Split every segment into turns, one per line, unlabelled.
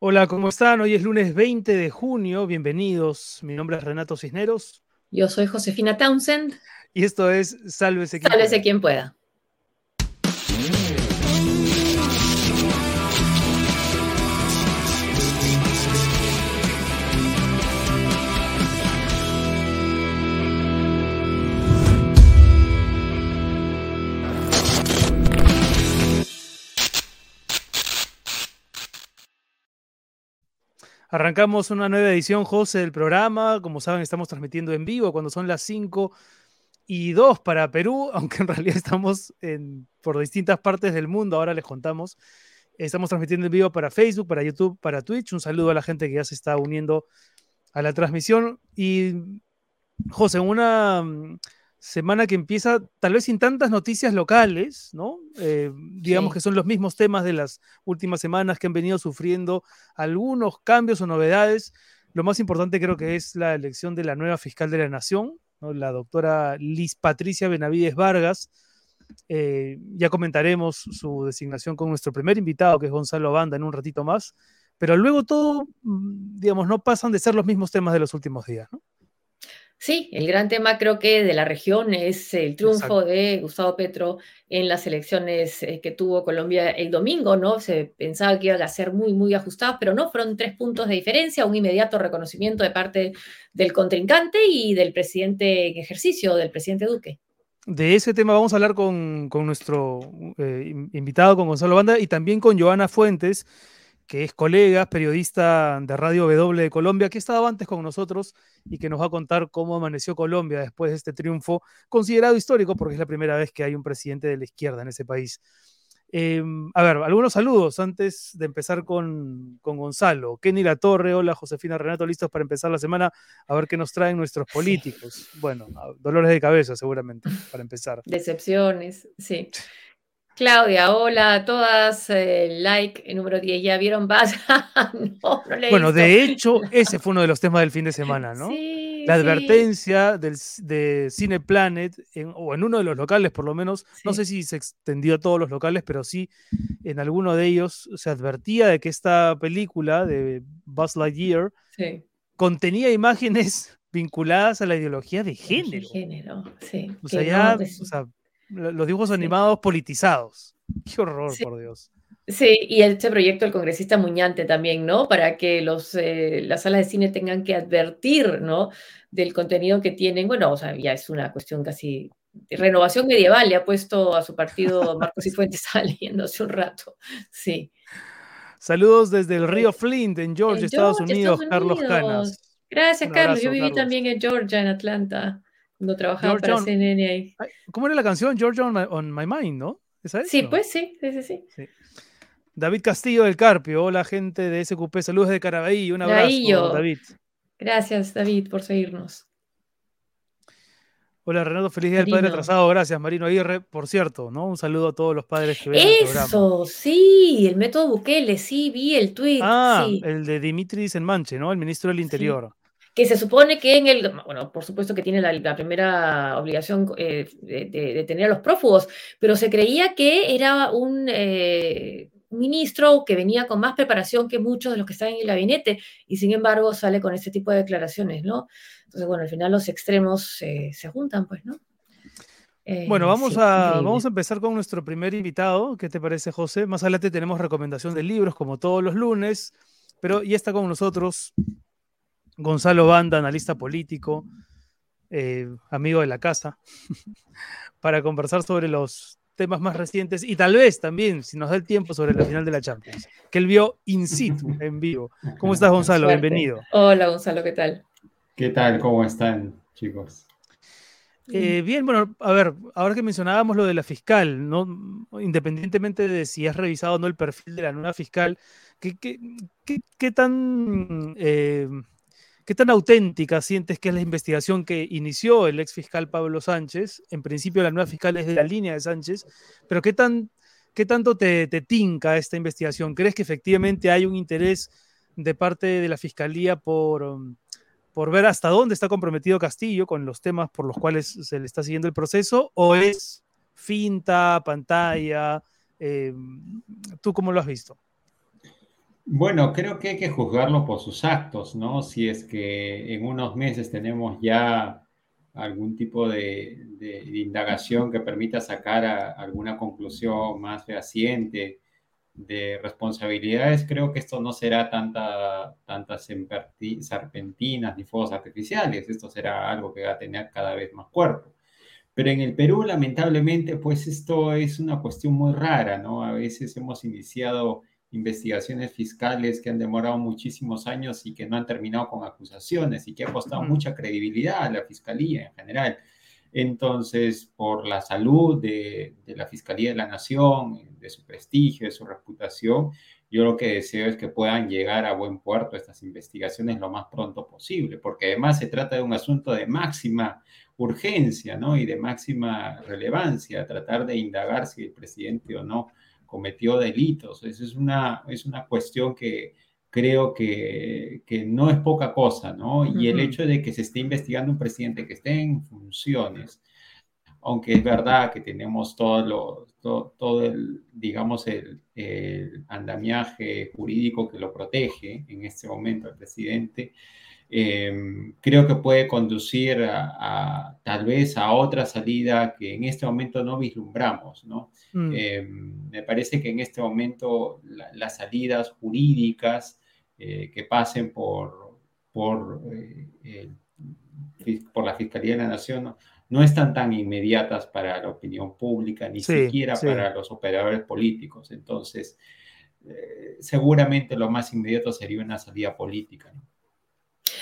Hola, ¿cómo están? Hoy es lunes 20 de junio. Bienvenidos. Mi nombre es Renato Cisneros.
Yo soy Josefina Townsend.
Y esto es Sálvese
quien Sálvese quien pueda.
Arrancamos una nueva edición, José, del programa. Como saben, estamos transmitiendo en vivo cuando son las 5 y 2 para Perú, aunque en realidad estamos en, por distintas partes del mundo. Ahora les contamos. Estamos transmitiendo en vivo para Facebook, para YouTube, para Twitch. Un saludo a la gente que ya se está uniendo a la transmisión. Y, José, una semana que empieza tal vez sin tantas noticias locales, ¿no? Eh, digamos que son los mismos temas de las últimas semanas que han venido sufriendo algunos cambios o novedades. Lo más importante creo que es la elección de la nueva fiscal de la Nación, la doctora Liz Patricia Benavides Vargas. Eh, ya comentaremos su designación con nuestro primer invitado, que es Gonzalo Banda, en un ratito más. Pero luego todo, mm, digamos, no pasan de ser los mismos temas de los últimos días, ¿no?
Sí, el gran tema creo que de la región es el triunfo de Gustavo Petro en las elecciones eh, que tuvo Colombia el domingo, ¿no? Se pensaba que iban a ser muy, muy ajustados, pero no, fueron tres puntos de diferencia, un inmediato reconocimiento de parte del contrincante y del presidente en ejercicio, del presidente Duque.
De ese tema vamos a hablar con, nuestro eh, invitado, con Gonzalo Banda, y también con Joana Fuentes, que es colega, periodista de Radio W de Colombia, que ha estado antes con nosotros y que nos va a contar cómo amaneció Colombia después de este triunfo considerado histórico, porque es la primera vez que hay un presidente de la izquierda en ese país. Em, a ver, algunos saludos antes de empezar con, con, Gonzalo. Kenny La Torre, hola Josefina Renato, listos para empezar la semana a ver qué nos traen nuestros políticos. Bueno, dolores de cabeza seguramente, para empezar.
Decepciones, sí. Claudia, hola a todas. Eh, like número 10, ¿ya vieron Baz?
no, no Bueno, de hecho, ese fue uno de los temas del fin de semana, ¿no? Sí, la advertencia del, de Cine Planet, o en uno de los locales por lo menos, no sé si se extendió a todos los locales, pero sí en alguno de ellos se advertía de que esta película de Buzz Lightyear contenía imágenes vinculadas a la ideología de género. De género, sí. O sea, ya, o sea, los dibujos animados politizados. Qué horror, por Dios.
Sí, y este proyecto del congresista Muñante también, ¿no? Para que los, eh, las salas de cine tengan que advertir, ¿no? Del contenido que tienen. Bueno, o sea, ya es una cuestión casi de renovación medieval. Le ha puesto a su partido Marcos y Fuentes saliendo hace un rato. Sí.
CNN desde el río Flint, en Georgia, Estados, Unidos, Carlos Canas.
Gracias, Carlos. Yo viví también en Georgia, en Atlanta. No trabajaba para CNN ahí.
¿Cómo era la canción? Georgia on My, Mind, ¿no?
¿Esa es? Sí, pues sí, sí, sí, sí.
David Castillo del Carpio, hola gente de SQP, saludos de Caraballo, un abrazo, David.
Gracias, David, por seguirnos.
Hola Renato, feliz día del padre atrasado, gracias Marino Aguirre, por cierto, ¿no? Un saludo a todos los padres que ven
Eso, sí, el método Bukele, sí, vi el tweet.
Ah, el de Dimitri Senmanche, ¿no? El ministro del Interior
que se supone que en el, bueno, por supuesto que tiene la, primera obligación eh, de, tener a los prófugos, pero se creía que era un eh, ministro que venía con más preparación que muchos de los que están en el gabinete y sin embargo sale con este tipo de declaraciones, ¿no? Entonces, bueno, al final los extremos eh, se juntan, pues, ¿no?
bueno, vamos, a, vamos a empezar con nuestro primer invitado. ¿Qué te parece, José? Más adelante tenemos recomendación de libros, como todos los lunes, pero ya está con nosotros Gonzalo Banda, analista político, eh, amigo de la casa, para conversar sobre los temas más recientes y tal vez también, si nos da el tiempo, sobre la final de la Champions, que él vio in situ, en vivo. ¿Cómo estás, Gonzalo? Bienvenido.
Hola, Gonzalo, ¿qué tal?
¿Qué tal? ¿Cómo están, chicos?
Eh, bien, bueno, a ver, ahora que mencionábamos lo de la fiscal, ¿no? independientemente de si has revisado o no el perfil de la nueva fiscal, ¿qué, qué, tan eh, ¿Qué tan auténtica sientes que es la investigación que inició el ex fiscal Pablo Sánchez? En principio la nueva fiscal es de la línea de Sánchez, pero ¿qué, tan, qué tanto te, te tinca esta investigación? ¿Crees que efectivamente hay un interés de parte de la fiscalía por, um, por ver hasta dónde está comprometido Castillo con los temas por los cuales se le está siguiendo el proceso? ¿O es finta, pantalla? Eh, ¿Tú cómo lo has visto?
Bueno, creo que hay que juzgarlo por sus actos, ¿no? Si es que en unos meses tenemos ya algún tipo de, indagación que permita sacar alguna conclusión más fehaciente de responsabilidades, creo que esto no será tanta, tantas serpentinas ni fuegos artificiales, esto será algo que va a tener cada vez más cuerpo. Pero en el Perú, lamentablemente, pues esto es una cuestión muy rara, ¿no? A veces hemos iniciado investigaciones fiscales que han demorado muchísimos años y que no han terminado con acusaciones y que ha costado mucha credibilidad a la fiscalía en general. Entonces, por la salud de, la Fiscalía de la Nación, de su prestigio, de su reputación, yo lo que deseo es que puedan llegar a buen puerto estas investigaciones lo más pronto posible, porque además se trata de un asunto de máxima urgencia ¿no? y de máxima relevancia, tratar de indagar si el presidente o no cometió delitos. Esa es una, es una cuestión que creo que, que no es poca cosa, ¿no? Y el hecho de que se esté investigando un presidente que esté en funciones, aunque es verdad que tenemos todo, lo, todo, el, digamos, el, el, andamiaje jurídico que lo protege en este momento el presidente, Em, creo que puede conducir a, tal vez a otra salida que en este momento no vislumbramos, ¿no? Mm. Em, me parece que en este momento las salidas jurídicas eh, que pasen por, por, eh, por la Fiscalía de la Nación no, están tan inmediatas para la opinión pública, ni siquiera para los operadores políticos. Entonces, eh, seguramente lo más inmediato sería una salida política, ¿no?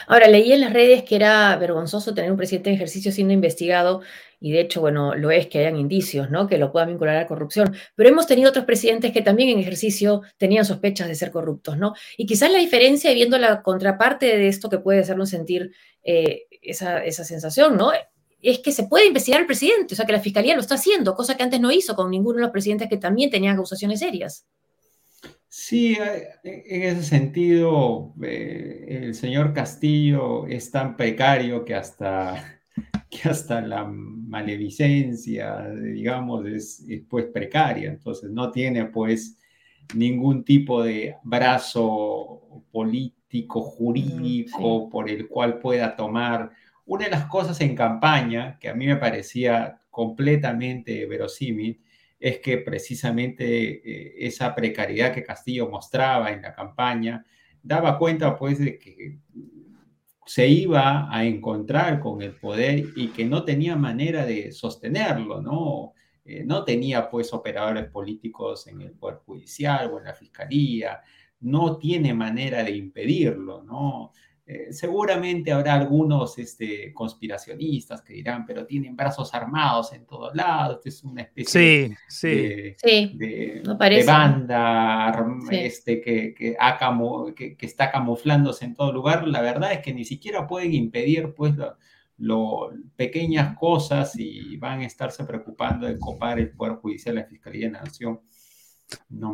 Ahora, leí en las redes que era vergonzoso tener un presidente en ejercicio siendo investigado, y de hecho, bueno, lo es que hayan indicios, ¿no? Que lo puedan vincular a corrupción. Pero hemos tenido otros presidentes que también en ejercicio tenían sospechas de ser corruptos, ¿no? Y quizás la diferencia, viendo la contraparte de esto que puede hacernos sentir eh, esa, esa sensación, ¿no? es que se puede investigar al presidente, o sea que la fiscalía lo está haciendo, cosa que antes no hizo con ninguno de los presidentes que también tenían acusaciones serias.
Sí, eh, en ese sentido, eh, el señor Castillo es tan precario que hasta, que hasta la maledicencia, digamos, es, pues precaria. Entonces no tiene pues ningún tipo de brazo político, jurídico por el cual pueda tomar. Una de las cosas en campaña que a mí me parecía completamente verosímil es que precisamente eh, esa precariedad que Castillo mostraba en la campaña daba cuenta pues de que se iba a encontrar con el poder y que no tenía manera de sostenerlo, ¿no? Eh, no tenía pues operadores políticos en el Poder Judicial o en la Fiscalía, no tiene manera de impedirlo, ¿no? Eh, seguramente habrá algunos este, conspiracionistas que dirán, pero tienen brazos armados en todos lados, es una especie de, banda este, que, que, que, está camuflándose en todo lugar. La verdad es que ni siquiera pueden impedir pues, lo, pequeñas cosas y van a estarse preocupando de copar el Poder Judicial, la Fiscalía de la Nación.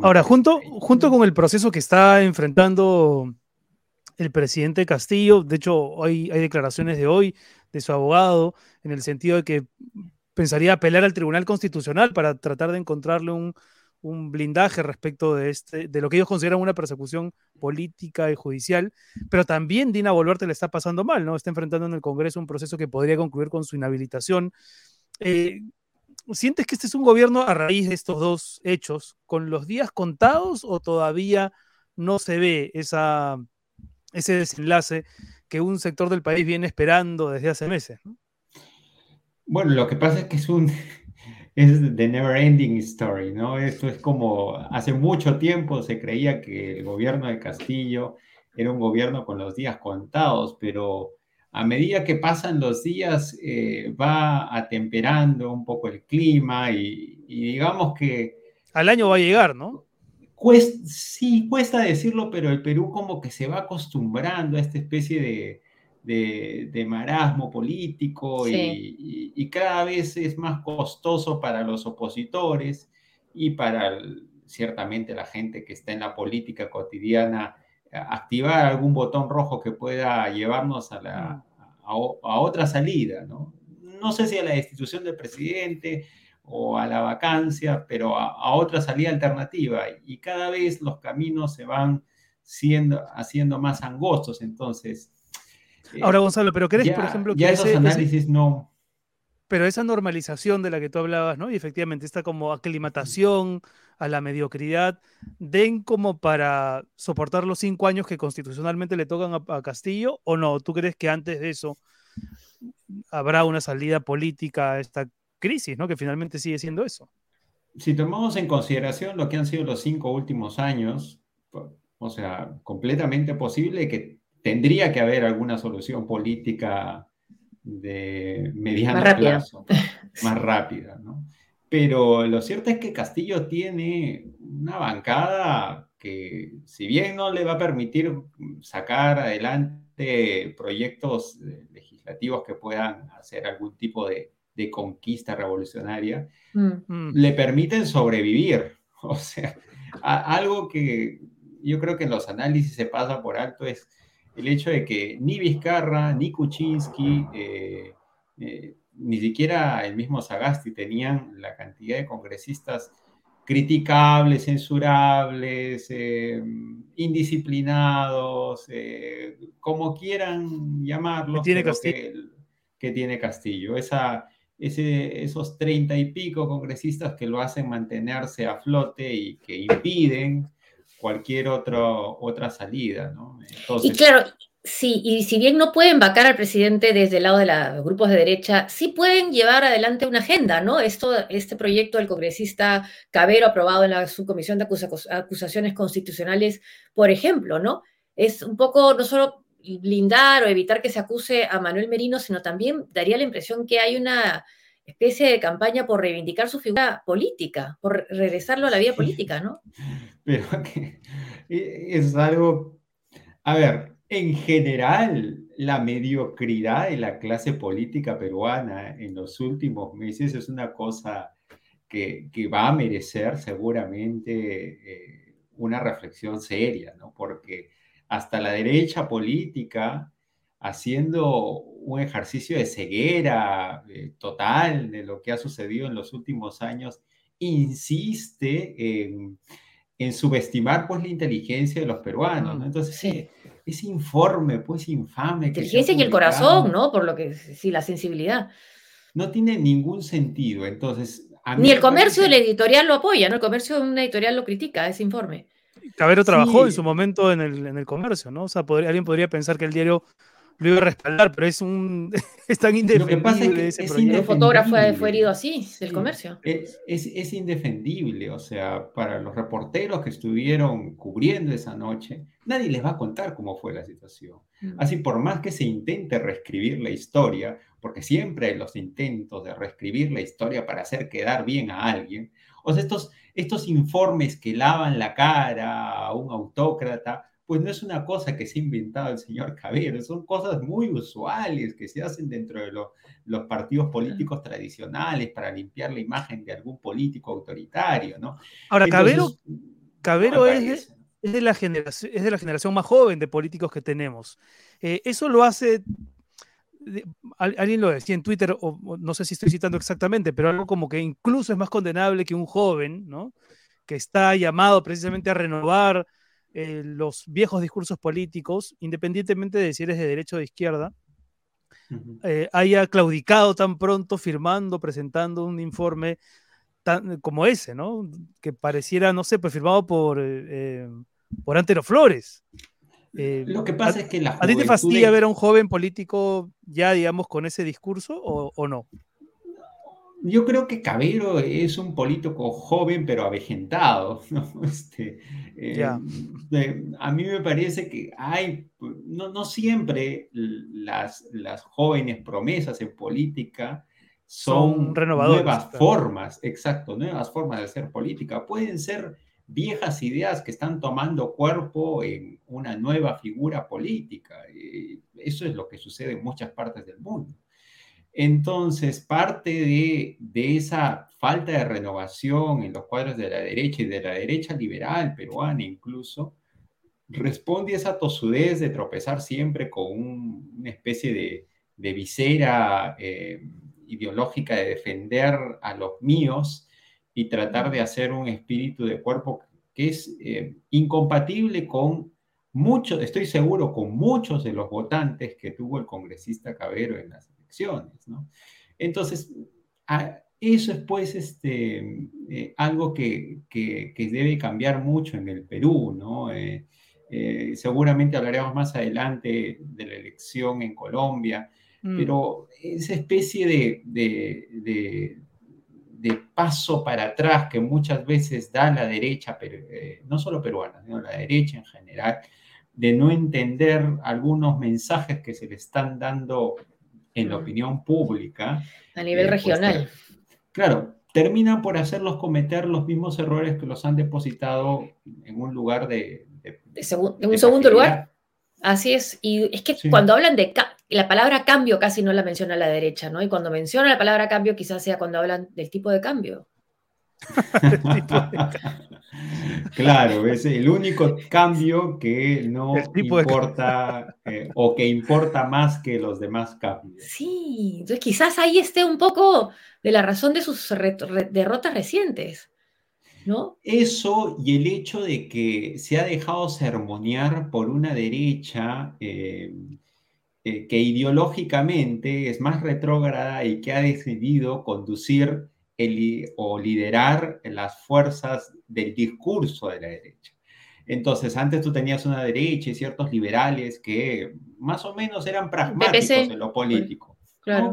Ahora, junto, junto con el proceso que está enfrentando el presidente Castillo. De hecho, hay, hay declaraciones de hoy de su abogado en el sentido de que pensaría apelar al Tribunal Constitucional para tratar de encontrarle un, blindaje respecto de, este, de lo que ellos consideran una persecución política y judicial, pero también Dina Boluarte le está pasando mal, ¿no? Está enfrentando en el Congreso un proceso que podría concluir con su inhabilitación. Eh, ¿Sientes que este es un gobierno a raíz de estos dos hechos, con los días contados o todavía no se ve esa, ese desenlace que un sector del país viene esperando desde hace meses.
Bueno, lo que pasa es que es un es the never ending story, ¿no? Esto es como hace mucho tiempo se creía que el gobierno de Castillo era un gobierno con los días contados, pero a medida que pasan los días eh, va atemperando un poco el clima y, y digamos que...
Al año va a llegar, ¿no?
Sí, cuesta decirlo, pero el Perú como que se va acostumbrando a esta especie de, marasmo político y, cada vez es más costoso para los opositores y para ciertamente la gente que está en la política cotidiana activar algún botón rojo que pueda llevarnos a, la, a, otra salida, ¿no? No sé si a la destitución del presidente, o a la vacancia, pero a, otra salida alternativa. Y cada vez los caminos se van, siendo, haciendo más angostos. Entonces...
Ahora, Gonzalo, pero ¿crees, por ejemplo, que
ya esos análisis no
pero esa normalización de la que tú hablabas, ¿no? Y efectivamente esta como aclimatación a la mediocridad, den como para soportar los cinco años que constitucionalmente le tocan a, Castillo, o no? ¿Tú crees que antes de eso habrá una salida política a esta crisis, ¿no? Que finalmente sigue siendo eso.
Si tomamos en consideración lo que han sido los cinco últimos años, o sea, completamente posible que tendría que haber alguna solución política de mediano plazo, más rápida, ¿no? Pero lo cierto es que Castillo tiene una bancada que, si bien no le va a permitir sacar adelante proyectos legislativos que puedan hacer algún tipo de, conquista revolucionaria, mm. Mm. le permiten sobrevivir. O sea, algo que yo creo que en los análisis se pasa por alto es el hecho de que ni Vizcarra, ni Kuczynski, eh, eh, ni siquiera el mismo Sagasti tenían la cantidad de congresistas criticables, censurables, eh, indisciplinados, como quieran llamarlos,
tiene que,
que, tiene Castillo. Esa, ese, esos treinta y pico congresistas que lo hacen mantenerse a flote y que impiden cualquier otro, otra salida, ¿no?
y claro, sí, y si bien no pueden vacar al presidente desde el lado de los grupos de derecha, sí pueden llevar adelante una agenda, ¿no? Esto, este proyecto del congresista Cabero aprobado en la subcomisión de acusaciones constitucionales, por ejemplo, ¿no? Es un poco no solo blindar o evitar que se acuse a Manuel Merino, sino también daría la impresión que hay una especie de campaña por reivindicar su figura política, por regresarlo a la vida política, ¿no?
Pero que es algo, a ver, en general, la mediocridad de la clase política peruana en los últimos meses es una cosa que, que va a merecer seguramente eh, una reflexión seria, ¿no? Porque hasta la derecha política haciendo un ejercicio de ceguera eh, total de lo que ha sucedido en los últimos años, insiste en, subestimar pues la inteligencia de los peruanos, ¿no? Entonces, sí. ese informe pues infame.
Inteligencia y el corazón, ¿no? Por lo que, sí, la sensibilidad.
No tiene ningún sentido, entonces...
Ni el comercio del editorial lo apoya, ¿no? El comercio de una editorial lo critica, ese informe.
Cabero trabajó en su momento en el, en el comercio, ¿no? O sea, alguien podría pensar que el diario lo iba a respaldar, pero es un es tan indefendible ese proyecto.
El fotógrafo fue herido así, del comercio.
Es, es, indefendible, o sea, para los reporteros que estuvieron cubriendo esa noche, nadie les va a contar cómo fue la situación. Mm. Así, por más que se intente reescribir la historia, porque siempre hay los intentos de reescribir la historia para hacer quedar bien a alguien, o sea, estos, estos informes que lavan la cara a un autócrata, pues no es una cosa que se ha inventado el señor Cabero, son cosas muy usuales que se hacen dentro de los partidos políticos tradicionales para limpiar la imagen de algún político autoritario, ¿no?
Ahora, Cabero, Cabero es, de la generación, es de la generación más joven de políticos que tenemos. Eh, eso lo hace alguien lo decía en Twitter, o, no sé si estoy citando exactamente, pero algo como que incluso es más condenable que un joven, ¿no? Que está llamado precisamente a renovar eh, los viejos discursos políticos, independientemente de si eres de derecha o de izquierda, eh, haya claudicado tan pronto firmando, presentando un informe tan, como ese, ¿no? Que pareciera, no sé, pues firmado por, eh, por Antero Flores.
Lo que pasa es que la
¿A ti te fastidia ver a un joven político ya, digamos, con ese discurso o, o no?
Yo creo que Cabero es un político joven pero avejentado. ¿no? Este, eh, a mí me parece que hay, no, no siempre las, las, jóvenes promesas en política son, nuevas formas, exacto, nuevas formas de hacer política. Pueden ser viejas ideas que están tomando cuerpo en una nueva figura política. Eso es lo que sucede en muchas partes del mundo. Entonces, parte de, esa falta de renovación en los cuadros de la derecha y de la derecha liberal peruana incluso, responde a esa tosudez de tropezar siempre con una especie de, visera eh, ideológica de defender a los míos y tratar de hacer un espíritu de cuerpo que es eh, incompatible con mucho, estoy seguro, con muchos de los votantes que tuvo el congresista Cabero en las elecciones, ¿no? Entonces, eso es pues este, eh, algo que, que, debe cambiar mucho en el Perú, ¿no? Eh, eh, seguramente hablaremos más adelante de la elección en Colombia, mm. pero esa especie de, de, de, paso para atrás que muchas veces da la derecha, pero, no solo peruana, sino la derecha en general, de no entender algunos mensajes que se le están dando en la mm. opinión pública.
A nivel eh, pues, regional.
claro, terminan por hacerlos cometer los mismos errores que los han depositado en un lugar de...
en un segundo lugar. Así es. Y es que cuando hablan de... La palabra cambio casi no la menciona la derecha, ¿no? Y cuando menciona la palabra cambio quizás sea cuando hablan del tipo de cambio.
Claro, es el único cambio que no importa eh, o que importa más que los demás cambios.
Sí, entonces quizás ahí esté un poco de la razón de sus derrotas recientes, ¿no?
Eso y el hecho de que se ha dejado sermonear por una derecha eh, eh, que ideológicamente es más retrógrada y que ha decidido conducir o liderar las fuerzas del discurso de la derecha. Entonces, antes tú tenías una derecha y ciertos liberales que más o menos eran pragmáticos en lo político,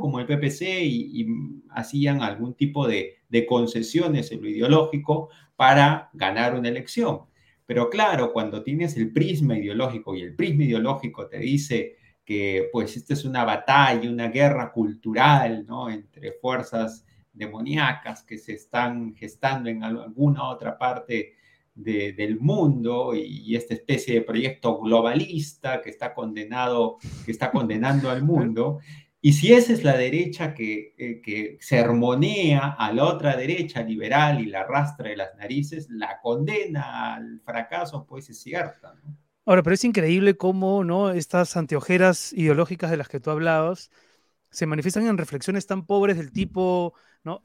como el PPC, y, hacían algún tipo de, de, concesiones en lo ideológico para ganar una elección. Pero claro, cuando tienes el prisma ideológico y el prisma ideológico te dice que pues esta es una batalla, una guerra cultural, ¿no? Entre fuerzas demoníacas que se están gestando en alguna otra parte del mundo y, esta especie de proyecto globalista que está condenado, que está condenando al mundo. Y si esa es la derecha que, eh, sermonea a la otra derecha liberal y la arrastra de las narices, la condena al fracaso, pues es cierta.
Ahora, pero es increíble cómo ¿no? estas anteojeras ideológicas de las que tú hablabas se manifiestan en reflexiones tan pobres del tipo, ¿no?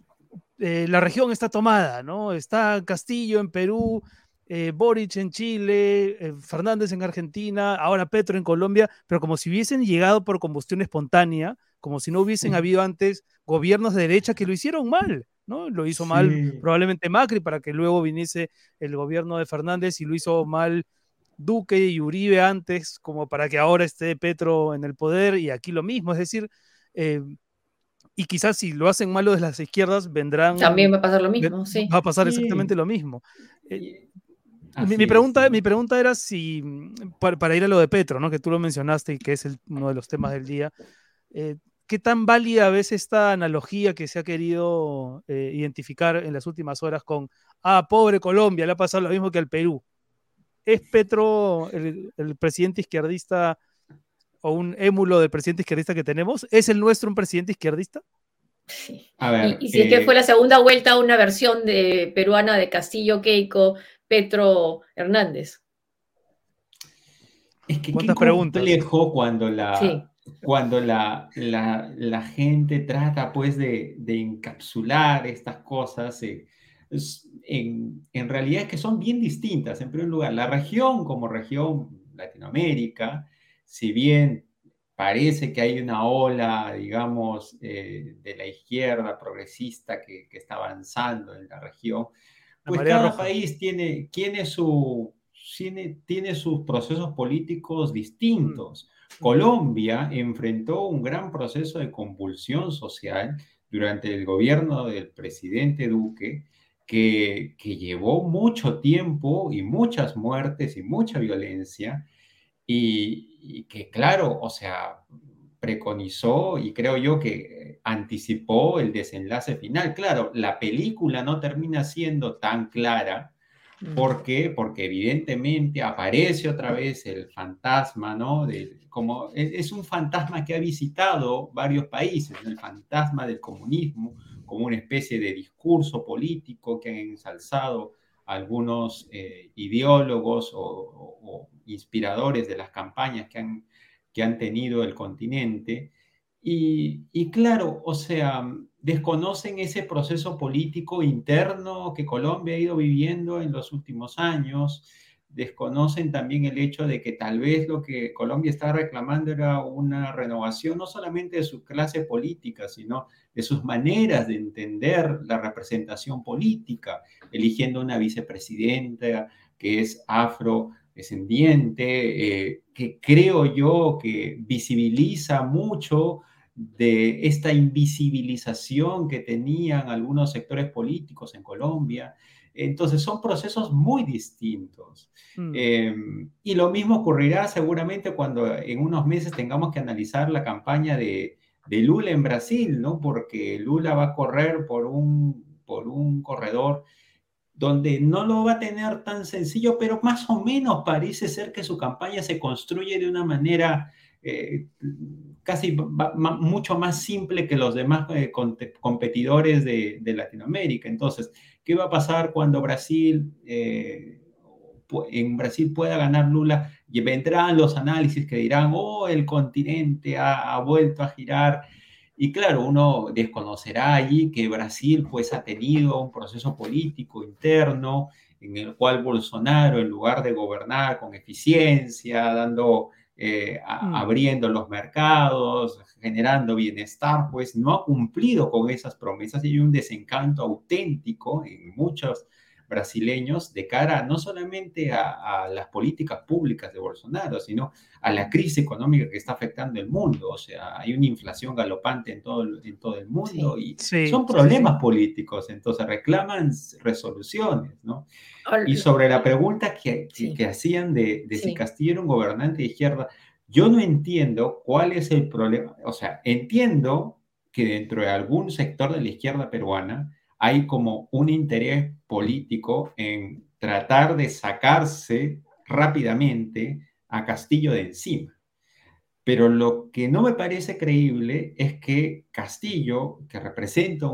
Eh, la región está tomada, ¿no? Está Castillo en Perú, eh, Boric en Chile, eh, Fernández en Argentina, ahora Petro en Colombia, pero como si hubiesen llegado por combustión espontánea, como si no hubiesen habido antes gobiernos de derecha que lo hicieron mal, ¿no? Lo hizo mal probablemente Macri para que luego viniese el gobierno de Fernández y lo hizo mal Duque y Uribe antes, como para que ahora esté Petro en el poder y aquí lo mismo, es decir, y quizás si lo hacen malo desde las izquierdas, vendrán...
También va a pasar lo mismo, sí.
Va a pasar exactamente lo mismo. Eh, mi, pregunta, mi pregunta era si, para, ir a lo de Petro, ¿no? que tú lo mencionaste y que es uno de los temas del día, eh, ¿qué tan válida ves esta analogía que se ha querido eh, identificar en las últimas horas con, ah, pobre Colombia, le ha pasado lo mismo que al Perú? ¿Es Petro el, el presidente izquierdista o un émulo del presidente izquierdista que tenemos? ¿Es el nuestro un presidente izquierdista?
Sí. y, si es que eh, fue la segunda vuelta una versión de peruana de Castillo Keiko, Petro Hernández.
Es que qué complejo cuando la, cuando la, la, gente trata pues de, encapsular estas cosas. Eh, en, en, realidad es que son bien distintas. En primer lugar, la región como región Latinoamérica si bien parece que hay una ola, digamos, eh, de la izquierda progresista que, está avanzando en la región, pues cada país tiene, tiene, su, tiene, tiene, sus procesos políticos distintos. Mm. Colombia enfrentó un gran proceso de convulsión social durante el gobierno del presidente Duque, que, que llevó mucho tiempo y muchas muertes y mucha violencia, y, que claro, o sea, preconizó y creo yo que anticipó el desenlace final. Claro, la película no termina siendo tan clara. ¿Por qué? Porque evidentemente aparece otra vez el fantasma, ¿no? De, como, e, es un fantasma que ha visitado varios países, el fantasma del comunismo, como una especie de discurso político que han ensalzado algunos eh, ideólogos o, inspiradores de las campañas que han, que han tenido el continente. Y, claro, o sea, desconocen ese proceso político interno que Colombia ha ido viviendo en los últimos años, desconocen también el hecho de que tal vez lo que Colombia está reclamando era una renovación no solamente de su clase política, sino de sus maneras de entender la representación política, eligiendo una vicepresidenta que es afrodescendiente, eh, que creo yo que visibiliza mucho de esta invisibilización que tenían algunos sectores políticos en Colombia. Entonces son procesos muy distintos. Mm. Em, y lo mismo ocurrirá seguramente cuando en unos meses tengamos que analizar la campaña de, de, Lula en Brasil, ¿no? Porque Lula va a correr por un, por un corredor donde no lo va a tener tan sencillo, pero más o menos parece ser que su campaña se construye de una manera eh, casi mucho más simple que los demás eh, competidores de, Latinoamérica. Entonces, ¿qué va a pasar cuando Brasil, eh, en Brasil pueda ganar Lula? Y vendrán los análisis que dirán, oh, el continente ha, vuelto a girar. Y claro, uno desconocerá allí que Brasil pues ha tenido un proceso político interno en el cual Bolsonaro, en lugar de gobernar con eficiencia, dando eh, mm. abriendo los mercados, generando bienestar, pues no ha cumplido con esas promesas y hay un desencanto auténtico en muchos brasileños de cara no solamente a, las políticas públicas de Bolsonaro, sino a la crisis económica que está afectando el mundo. O sea, hay una inflación galopante en todo, en todo el mundo y son problemas políticos, entonces reclaman resoluciones, ¿no? Y sobre la pregunta que, que hacían de, de si Castillo era un gobernante de izquierda, yo no entiendo cuál es el problema. O sea, entiendo que dentro de algún sector de la izquierda peruana, hay como un interés político en tratar de sacarse rápidamente a Castillo de encima. Pero lo que no me parece creíble es que Castillo, que representa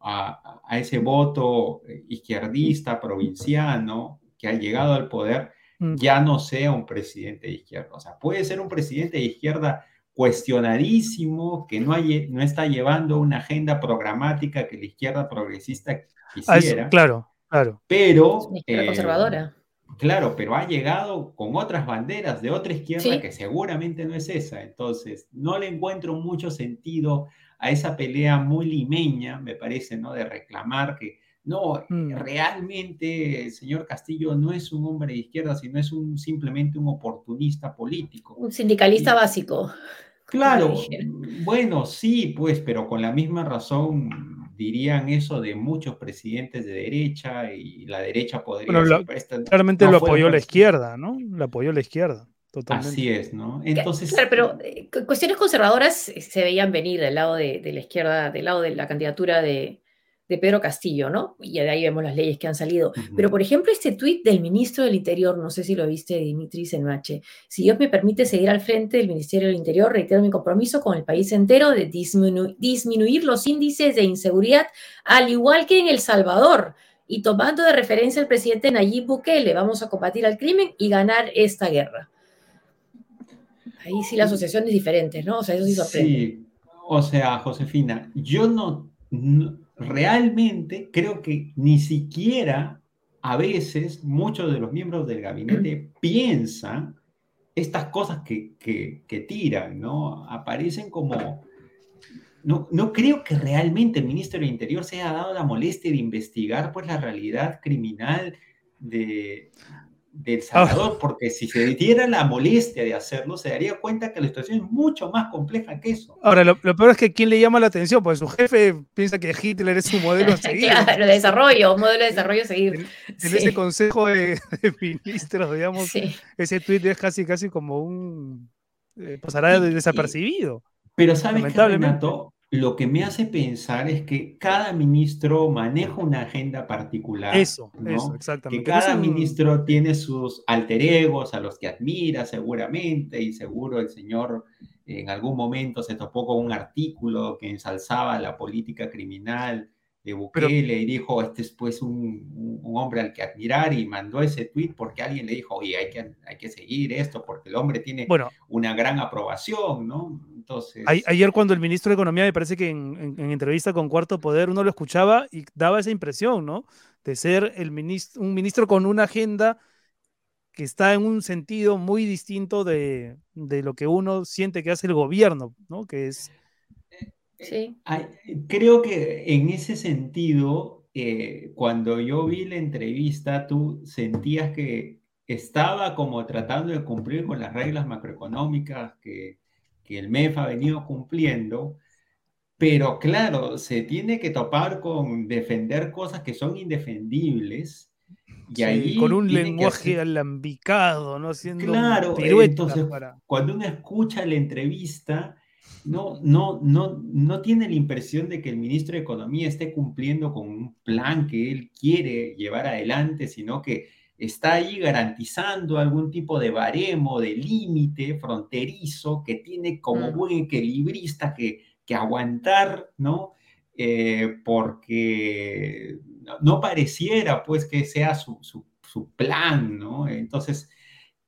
a, ese voto izquierdista provinciano que ha llegado al poder, mm. ya no sea un presidente de izquierda. O sea, puede ser un presidente de izquierda cuestionadísimo, que no, hay, no está llevando una agenda programática que la izquierda progresista quisiera.
claro, claro.
Pero...
Eh, conservadora.
Claro, pero ha llegado con otras banderas de otra izquierda que seguramente no es esa. Entonces, no le encuentro mucho sentido a esa pelea muy limeña, me parece, ¿no? De reclamar que no, mm. realmente el señor Castillo no es un hombre de izquierda, sino es un, simplemente un oportunista político.
Un sindicalista básico.
Claro, bueno, sí, pues, pero con la misma razón dirían eso de muchos presidentes de derecha y la derecha podría...
Bueno, claramente lo apoyó la izquierda, ¿no? Lo apoyó la izquierda. Totalmente.
Así es, ¿no? Entonces.
Claro, pero eh, cuestiones conservadoras se veían venir del lado de, de la izquierda, del lado de la candidatura de, de Pedro Castillo, ¿no? Y de ahí vemos las leyes que han salido. Pero, por ejemplo, este tuit del ministro del Interior, no sé si lo viste, Dimitri Senmache, si Dios me permite seguir al frente del Ministerio del Interior, reitero mi compromiso con el país entero de disminuir los índices de inseguridad, al igual que en El Salvador. Y tomando de referencia al presidente Nayib Bukele, vamos a combatir al crimen y ganar esta guerra. Ahí sí la asociación es diferente, ¿no? O sea, eso sí sorprende. Sí,
o sea, Josefina, yo no realmente creo que ni siquiera a veces muchos de los miembros del gabinete piensan estas cosas que, que, tiran, ¿no? Aparecen como... No, no, creo que realmente el ministro del Interior se haya dado la molestia de investigar pues la realidad criminal de, del ah. Salvador, porque si se diera la molestia de hacerlo, se daría cuenta que la situación es mucho más compleja que eso.
Ahora, lo, peor es que ¿quién le llama la atención? Pues su jefe piensa que Hitler es un modelo a seguir.
claro, de desarrollo, un modelo de desarrollo a seguir.
En, ese consejo de, ministros, digamos, ese tuit es casi, casi como un... Eh, pasará desapercibido.
pero ¿sabes qué, Renato? Lo que me hace pensar es que cada ministro maneja una agenda particular.
Eso, eso exactamente.
Que cada ministro tiene sus alter egos a los que admira seguramente y seguro el señor en algún momento se topó con un artículo que ensalzaba la política criminal de Bukele y dijo, este es pues un, un, hombre al que admirar y mandó ese tweet porque alguien le dijo, oye, hay que, hay que seguir esto porque el hombre tiene una gran aprobación, ¿no? Entonces...
ayer cuando el ministro de Economía, me parece que en, entrevista con Cuarto Poder, uno lo escuchaba y daba esa impresión, ¿no? De ser el ministro, un ministro con una agenda que está en un sentido muy distinto de, de, lo que uno siente que hace el gobierno, ¿no? Que es...
Sí. Creo que en ese sentido, eh, cuando yo vi la entrevista, tú sentías que estaba como tratando de cumplir con las reglas macroeconómicas que, que el MEF ha venido cumpliendo, pero claro, se tiene que topar con defender cosas que son indefendibles
y con un lenguaje alambicado, ¿no?
Haciendo claro, entonces cuando uno escucha la entrevista, no, no, no, no tiene la impresión de que el ministro de Economía esté cumpliendo con un plan que él quiere llevar adelante, sino que está ahí garantizando algún tipo de baremo, de límite fronterizo que tiene como mm. buen equilibrista que, que aguantar, ¿no? Eh, porque no pareciera pues que sea su, plan, ¿no? Entonces,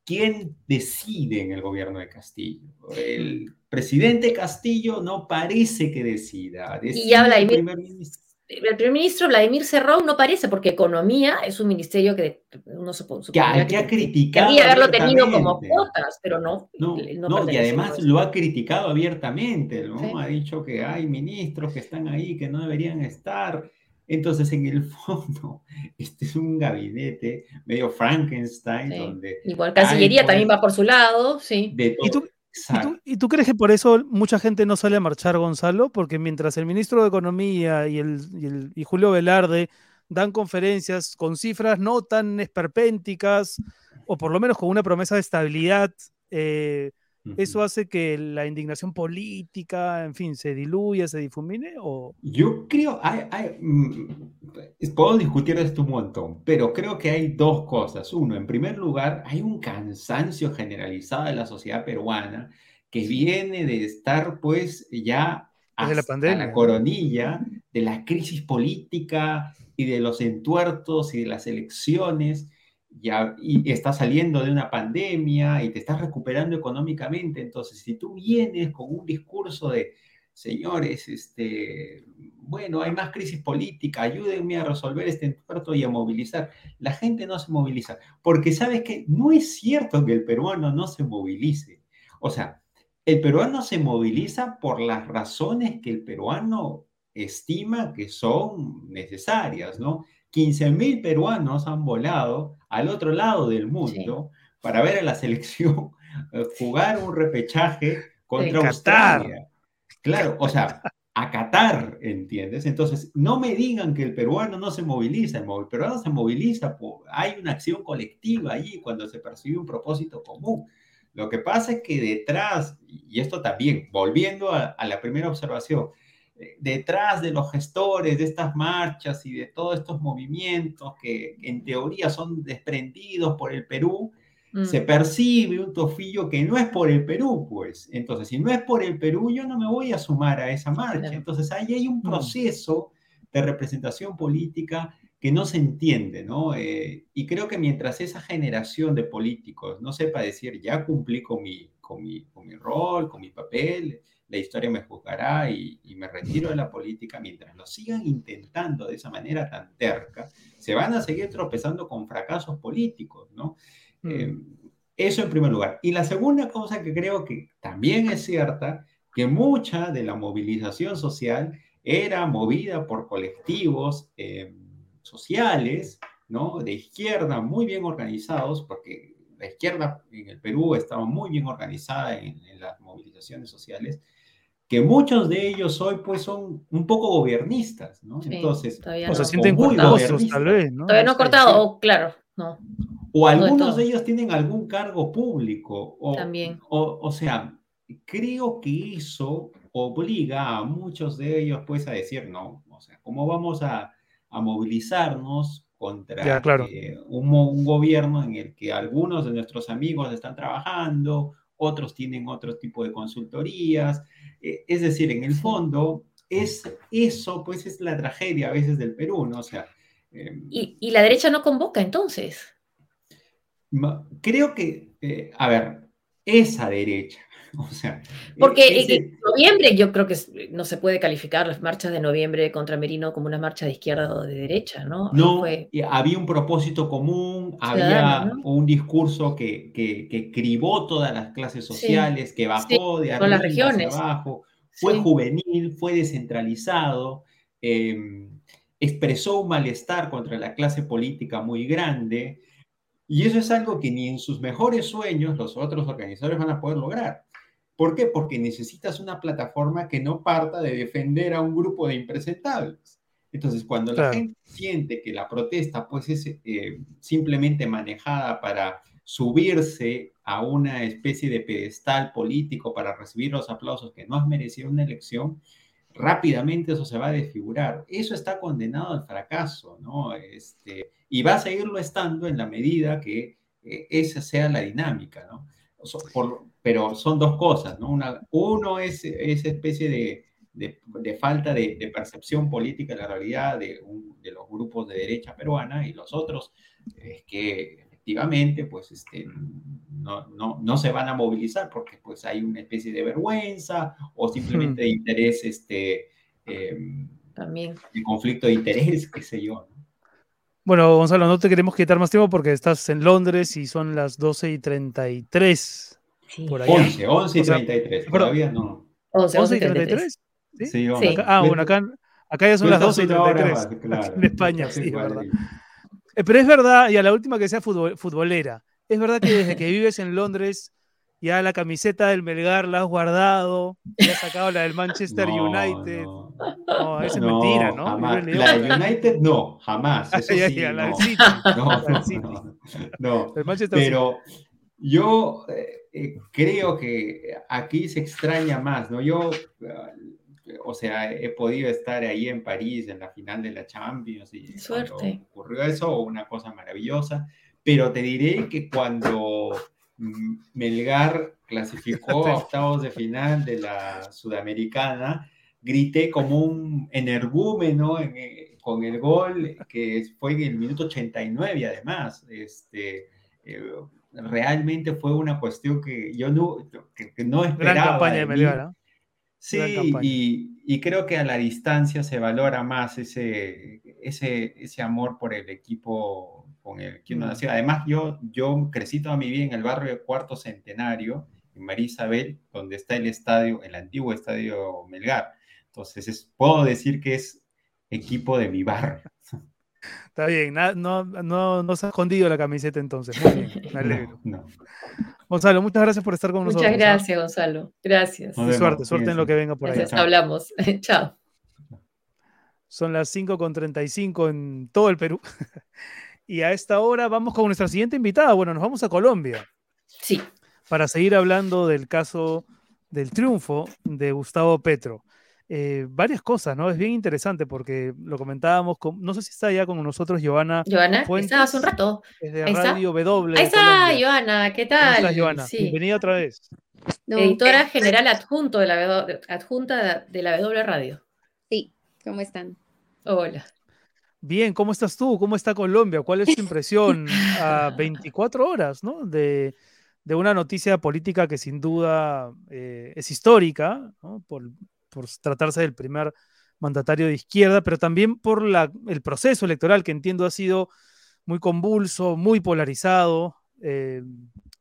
¿quién decide en el gobierno de Castillo? El presidente Castillo no parece que decida.
y habla el primer ministro. El primer ministro Vladimir Cerrón no parece, porque Economía es un ministerio que uno supone
que, ha, que, ha criticado.
Quería haberlo tenido como cuotas, pero no.
No, no, y además lo ha criticado abiertamente, ¿no? Ha dicho que hay ministros que están ahí que no deberían estar. Entonces, en el fondo, este es un gabinete medio Frankenstein, donde...
Igual Cancillería también va por su lado, sí.
¿Y, tú, ¿Y, tú, crees que por eso mucha gente no sale a marchar, Gonzalo? Porque mientras el ministro de Economía y, el, y, Julio Velarde dan conferencias con cifras no tan esperpénticas, o por lo menos con una promesa de estabilidad, eh, ¿Eso hace que la indignación política, en fin, se diluya, se difumine? O...
Yo creo, hay, mm, puedo discutir esto un montón, pero creo que hay dos cosas. Uno, en primer lugar, hay un cansancio generalizado de la sociedad peruana que viene de estar pues ya hasta la, pandemia. la coronilla de la crisis política y de los entuertos y de las elecciones y estás saliendo de una pandemia y te estás recuperando económicamente. Entonces, si tú vienes con un discurso de, señores, este, bueno, hay más crisis política, ayúdenme a resolver este entuerto y a movilizar. La gente no se moviliza, porque sabes que no es cierto que el peruano no se movilice. O sea, el peruano se moviliza por las razones que el peruano estima que son necesarias, ¿no? 15.000 peruanos han volado al otro lado del mundo para ver a la selección eh, jugar un repechaje contra Australia. Claro, o sea, a Qatar, ¿entiendes? Entonces, no me digan que el peruano no se moviliza, el peruano se moviliza, hay una acción colectiva allí cuando se percibe un propósito común. Lo que pasa es que detrás, y esto también, volviendo a la primera observación, detrás de los gestores de estas marchas y de todos estos movimientos que en teoría son desprendidos por el Perú, se mm. percibe un tofillo que no es por el Perú, pues. Entonces, si no es por el Perú, yo no me voy a sumar a esa marcha. Entonces, ahí hay un mm. proceso de representación política que no se entiende, ¿no? Eh, y creo que mientras esa generación de políticos no sepa decir, ya cumplí con mi, con mi, con mi rol, con mi papel, la historia me juzgará y, me retiro de la política, mientras lo sigan intentando de esa manera tan terca, se van a seguir tropezando con fracasos políticos, ¿no? Mm. Eh, eso en primer lugar. Y la segunda cosa que creo que también es cierta, que mucha de la movilización social era movida por colectivos eh, sociales, ¿no? De izquierda muy bien organizados, porque la izquierda en el Perú estaba muy bien organizada en las movilizaciones sociales, que muchos de ellos hoy pues son un poco gobiernistas, ¿no? Entonces,
o se sienten cortados, tal vez,
¿no? Todavía no cortado, claro, no.
O algunos de, ellos tienen algún cargo público. O, También. O, sea, creo que eso obliga a muchos de ellos pues a decir, no, o sea, ¿cómo vamos a, a movilizarnos contra eh, un, un gobierno en el que algunos de nuestros amigos están trabajando, otros tienen otro tipo de consultorías? Eh, es decir, en el fondo, es eso, pues es la tragedia a veces del Perú, ¿no? O sea...
Em, ¿Y, la derecha no convoca entonces?
Creo que, eh, a ver, esa derecha, O sea,
Porque e en noviembre yo creo que no se puede calificar las marchas de noviembre contra Merino como una marcha de izquierda o de derecha, ¿no?
No, había un propósito común, había un discurso que, que, cribó todas las clases sociales, que bajó de arriba
las regiones.
abajo, fue juvenil, fue descentralizado, em, expresó un malestar contra la clase política muy grande, y eso es algo que ni en sus mejores sueños los otros organizadores van a poder lograr. ¿Por qué? Porque necesitas una plataforma que no parta de defender a un grupo de impresentables. Entonces, cuando la gente siente que la protesta pues es eh, simplemente manejada para subirse a una especie de pedestal político para recibir los aplausos que no has merecido una elección, rápidamente eso se va a desfigurar. Eso está condenado al fracaso, ¿no? Este, y va a seguirlo estando en la medida que eh, esa sea la dinámica, ¿no? Pero son dos cosas, ¿no? Una, uno es esa especie de, de, falta de, percepción política de la realidad de, de, los grupos de derecha peruana y los otros es que efectivamente pues este, no, no, no, se van a movilizar porque pues hay una especie de vergüenza o simplemente de interés, este, em,
También.
de conflicto de interés, qué sé yo.
Bueno, Gonzalo, no te queremos quitar más tiempo porque estás en Londres y son las 12 y 33.
Por 11, 11 y 33, todavía no.
11,
y 33.
¿Sí? sí,
ah, bueno, acá, acá ya son las 12 y 33. claro, en España, sí, verdad. Eh, pero es verdad, y a la última que sea futbolera, es verdad que desde que vives en Londres, ya la camiseta del Melgar la has guardado, ya has sacado la del Manchester United. No, no esa es mentira, ¿no?
La del United no, jamás. Eso sí, la del City. No, no, pero yo eh, eh, creo que aquí se extraña más, ¿no? Yo o sea, he podido estar ahí en París en la final de la Champions y
Suerte.
ocurrió eso, una cosa maravillosa, pero te diré que cuando Melgar clasificó a octavos de final de la Sudamericana, grité como un energúmeno eh, con el gol que fue en el minuto 89 además, este, eh, realmente fue una cuestión que yo no, que, no esperaba.
Gran campaña de Melgar,
Sí, y, creo que a la distancia se valora más ese, ese, ese amor por el equipo con el que uno nació. Además, yo, yo crecí toda mi vida en el barrio de Cuarto Centenario, en María Isabel, donde está el estadio, el antiguo estadio Melgar. Entonces, puedo decir que es equipo de mi barrio.
Está bien, no, no, no se ha escondido la camiseta entonces. Muy bien, me alegro. Gonzalo, muchas gracias por estar con nosotros.
Muchas ¿ah? gracias, Gonzalo. Gracias.
suerte, suerte en lo que venga por ahí.
Hablamos. Chao.
Son las 5.35 en todo el Perú. y a esta hora vamos con nuestra siguiente invitada. Bueno, nos vamos a Colombia.
Sí.
Para seguir hablando del caso del triunfo de Gustavo Petro. Eh, varias cosas, ¿no? Es bien interesante porque lo comentábamos, con, no sé si está ya con nosotros Giovanna.
Giovanna, está hace un rato.
Desde Radio W.
Ahí está, Giovanna, ¿qué tal?
¿Cómo Giovanna? Bienvenida otra vez.
Editora general adjunto de la, adjunta de la W Radio.
Sí, ¿cómo están?
Hola.
Bien, ¿cómo estás tú? ¿Cómo está Colombia? ¿Cuál es tu impresión a 24 horas, ¿no? De, de una noticia política que sin duda eh, es histórica, ¿no? Por, por tratarse del primer mandatario de izquierda, pero también por la, el proceso electoral que entiendo ha sido muy convulso, muy polarizado. Eh,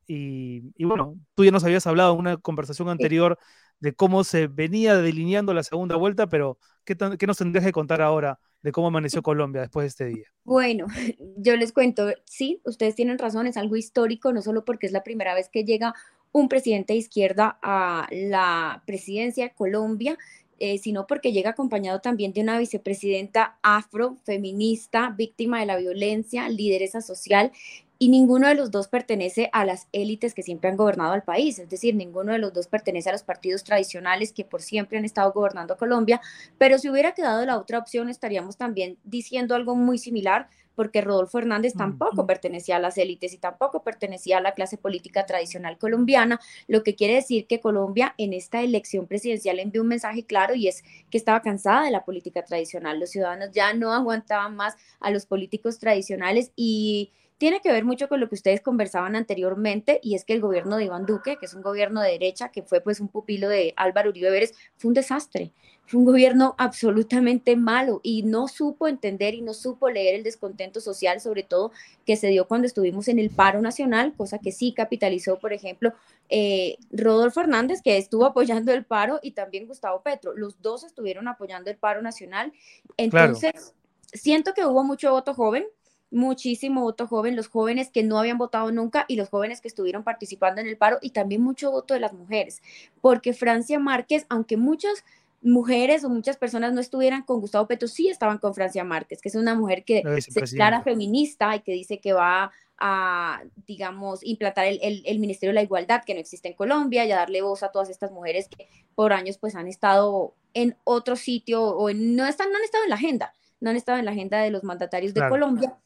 y, bueno, tú ya nos habías hablado en una conversación anterior de cómo se venía delineando la segunda vuelta, pero ¿qué, ¿qué, nos tendrías que contar ahora de cómo amaneció Colombia después de este día?
Bueno, yo les cuento, sí, ustedes tienen razón, es algo histórico, no solo porque es la primera vez que llega un presidente de izquierda a la presidencia de Colombia, eh, sino porque llega acompañado también de una vicepresidenta afro, feminista, víctima de la violencia, lideresa social, y ninguno de los dos pertenece a las élites que siempre han gobernado al país, es decir, ninguno de los dos pertenece a los partidos tradicionales que por siempre han estado gobernando Colombia, pero si hubiera quedado la otra opción estaríamos también diciendo algo muy similar porque Rodolfo Hernández tampoco pertenecía a las élites y tampoco pertenecía a la clase política tradicional colombiana, lo que quiere decir que Colombia en esta elección presidencial envió un mensaje claro y es que estaba cansada de la política tradicional. Los ciudadanos ya no aguantaban más a los políticos tradicionales y tiene que ver mucho con lo que ustedes conversaban anteriormente y es que el gobierno de Iván Duque, que es un gobierno de derecha, que fue pues un pupilo de Álvaro Uribe Vélez, fue un desastre. Fue un gobierno absolutamente malo y no supo entender y no supo leer el descontento social, sobre todo que se dio cuando estuvimos en el paro nacional, cosa que sí capitalizó, por ejemplo, eh, Rodolfo Hernández, que estuvo apoyando el paro, y también Gustavo Petro. Los dos estuvieron apoyando el paro nacional. Entonces, siento que hubo mucho voto joven, muchísimo voto joven, los jóvenes que no habían votado nunca y los jóvenes que estuvieron participando en el paro y también mucho voto de las mujeres, porque Francia Márquez, aunque muchas mujeres o muchas personas no estuvieran con Gustavo Petro, sí estaban con Francia Márquez, que es una mujer que se declara feminista y que dice que va a, digamos, implantar el, el, Ministerio de la Igualdad que no existe en Colombia y a darle voz a todas estas mujeres que por años pues han estado en otro sitio o no, están, no han estado en la agenda, no han estado en la agenda de los mandatarios de Colombia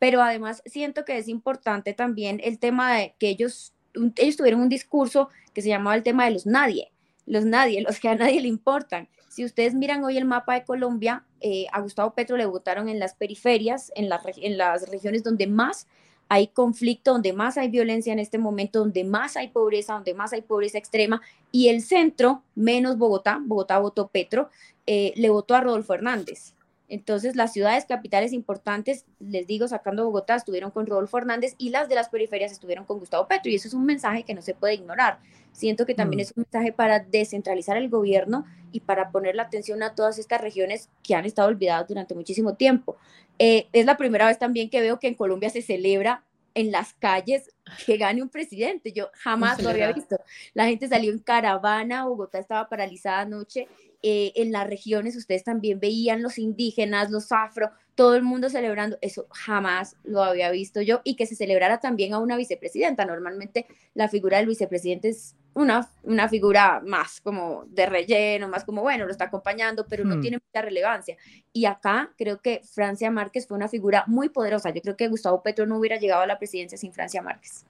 pero además siento que es importante también el tema de que ellos, ellos tuvieron un discurso que se llamaba el tema de los nadie, los nadie, los que a nadie le importan. Si ustedes miran hoy el mapa de Colombia, eh, a Gustavo Petro le votaron en las periferias, en, en las regiones donde más hay conflicto, donde más hay violencia en este momento, donde más hay pobreza, donde más hay pobreza extrema, y el centro, menos Bogotá, Bogotá votó Petro, eh, le votó a Rodolfo Hernández. Entonces, las ciudades capitales importantes, les digo, sacando Bogotá, estuvieron con Rodolfo Hernández y las de las periferias estuvieron con Gustavo Petro. Y eso es un mensaje que no se puede ignorar. Siento que también mm. es un mensaje para descentralizar el gobierno y para poner la atención a todas estas regiones que han estado olvidadas durante muchísimo tiempo. Eh, es la primera vez también que veo que en Colombia se celebra en las calles que gane un presidente. Yo jamás lo había visto. La gente salió en caravana, Bogotá estaba paralizada anoche eh, en las regiones ustedes también veían los indígenas, los afro, todo el mundo celebrando, eso jamás lo había visto yo, y que se celebrara también a una vicepresidenta. Normalmente la figura del vicepresidente es una, una figura más como de relleno, más como, bueno, lo está acompañando, pero no hmm. tiene mucha relevancia. Y acá creo que Francia Márquez fue una figura muy poderosa. Yo creo que Gustavo Petro no hubiera llegado a la presidencia sin Francia Márquez.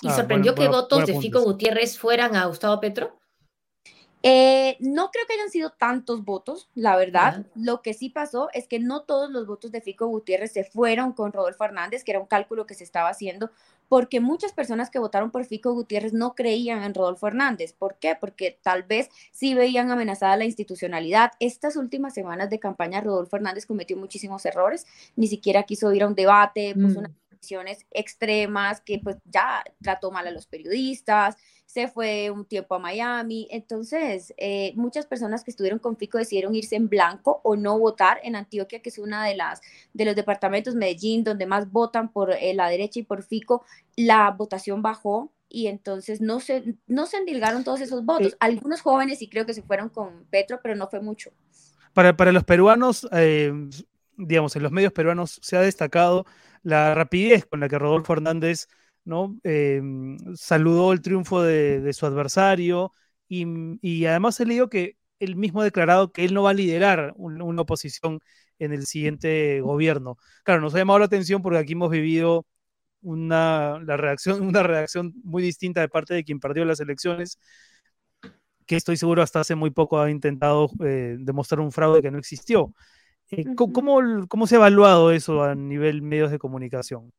¿Y ah, sorprendió que votos de Fico Gutiérrez fueran a Gustavo Petro?
Eh, no creo que hayan sido tantos votos, la verdad. Lo que sí pasó es que no todos los votos de Fico Gutiérrez se fueron con Rodolfo Hernández, que era un cálculo que se estaba haciendo, porque muchas personas que votaron por Fico Gutiérrez no creían en Rodolfo Hernández. ¿Por qué? Porque tal vez sí veían amenazada la institucionalidad. Estas últimas semanas de campaña, Rodolfo Hernández cometió muchísimos errores, ni siquiera quiso ir a un debate, puso decisiones mm. Extremas que pues ya trató mal a los periodistas, se fue un tiempo a Miami. Entonces, eh, muchas personas que estuvieron con Fico decidieron irse en blanco o no votar en Antioquia, que es una de las de los departamentos Medellín donde más votan por eh, la derecha y por Fico. La votación bajó y entonces no se no se endilgaron todos esos votos. Algunos jóvenes sí creo que se fueron con Petro, pero no fue mucho.
Para, para los peruanos, eh, digamos, en los medios peruanos se ha destacado la rapidez con la que Rodolfo Hernández ¿no? Em, saludó el triunfo de, su adversario y, además he leído que él mismo ha declarado que él no va a liderar una oposición en el siguiente gobierno. Claro, nos ha llamado la atención porque aquí hemos vivido una, la reacción, una reacción muy distinta de parte de quien perdió las elecciones, que estoy seguro hasta hace muy poco ha intentado eh, demostrar un fraude que no existió. Eh, ¿cómo, ¿cómo, se ha evaluado eso a nivel medios de comunicación?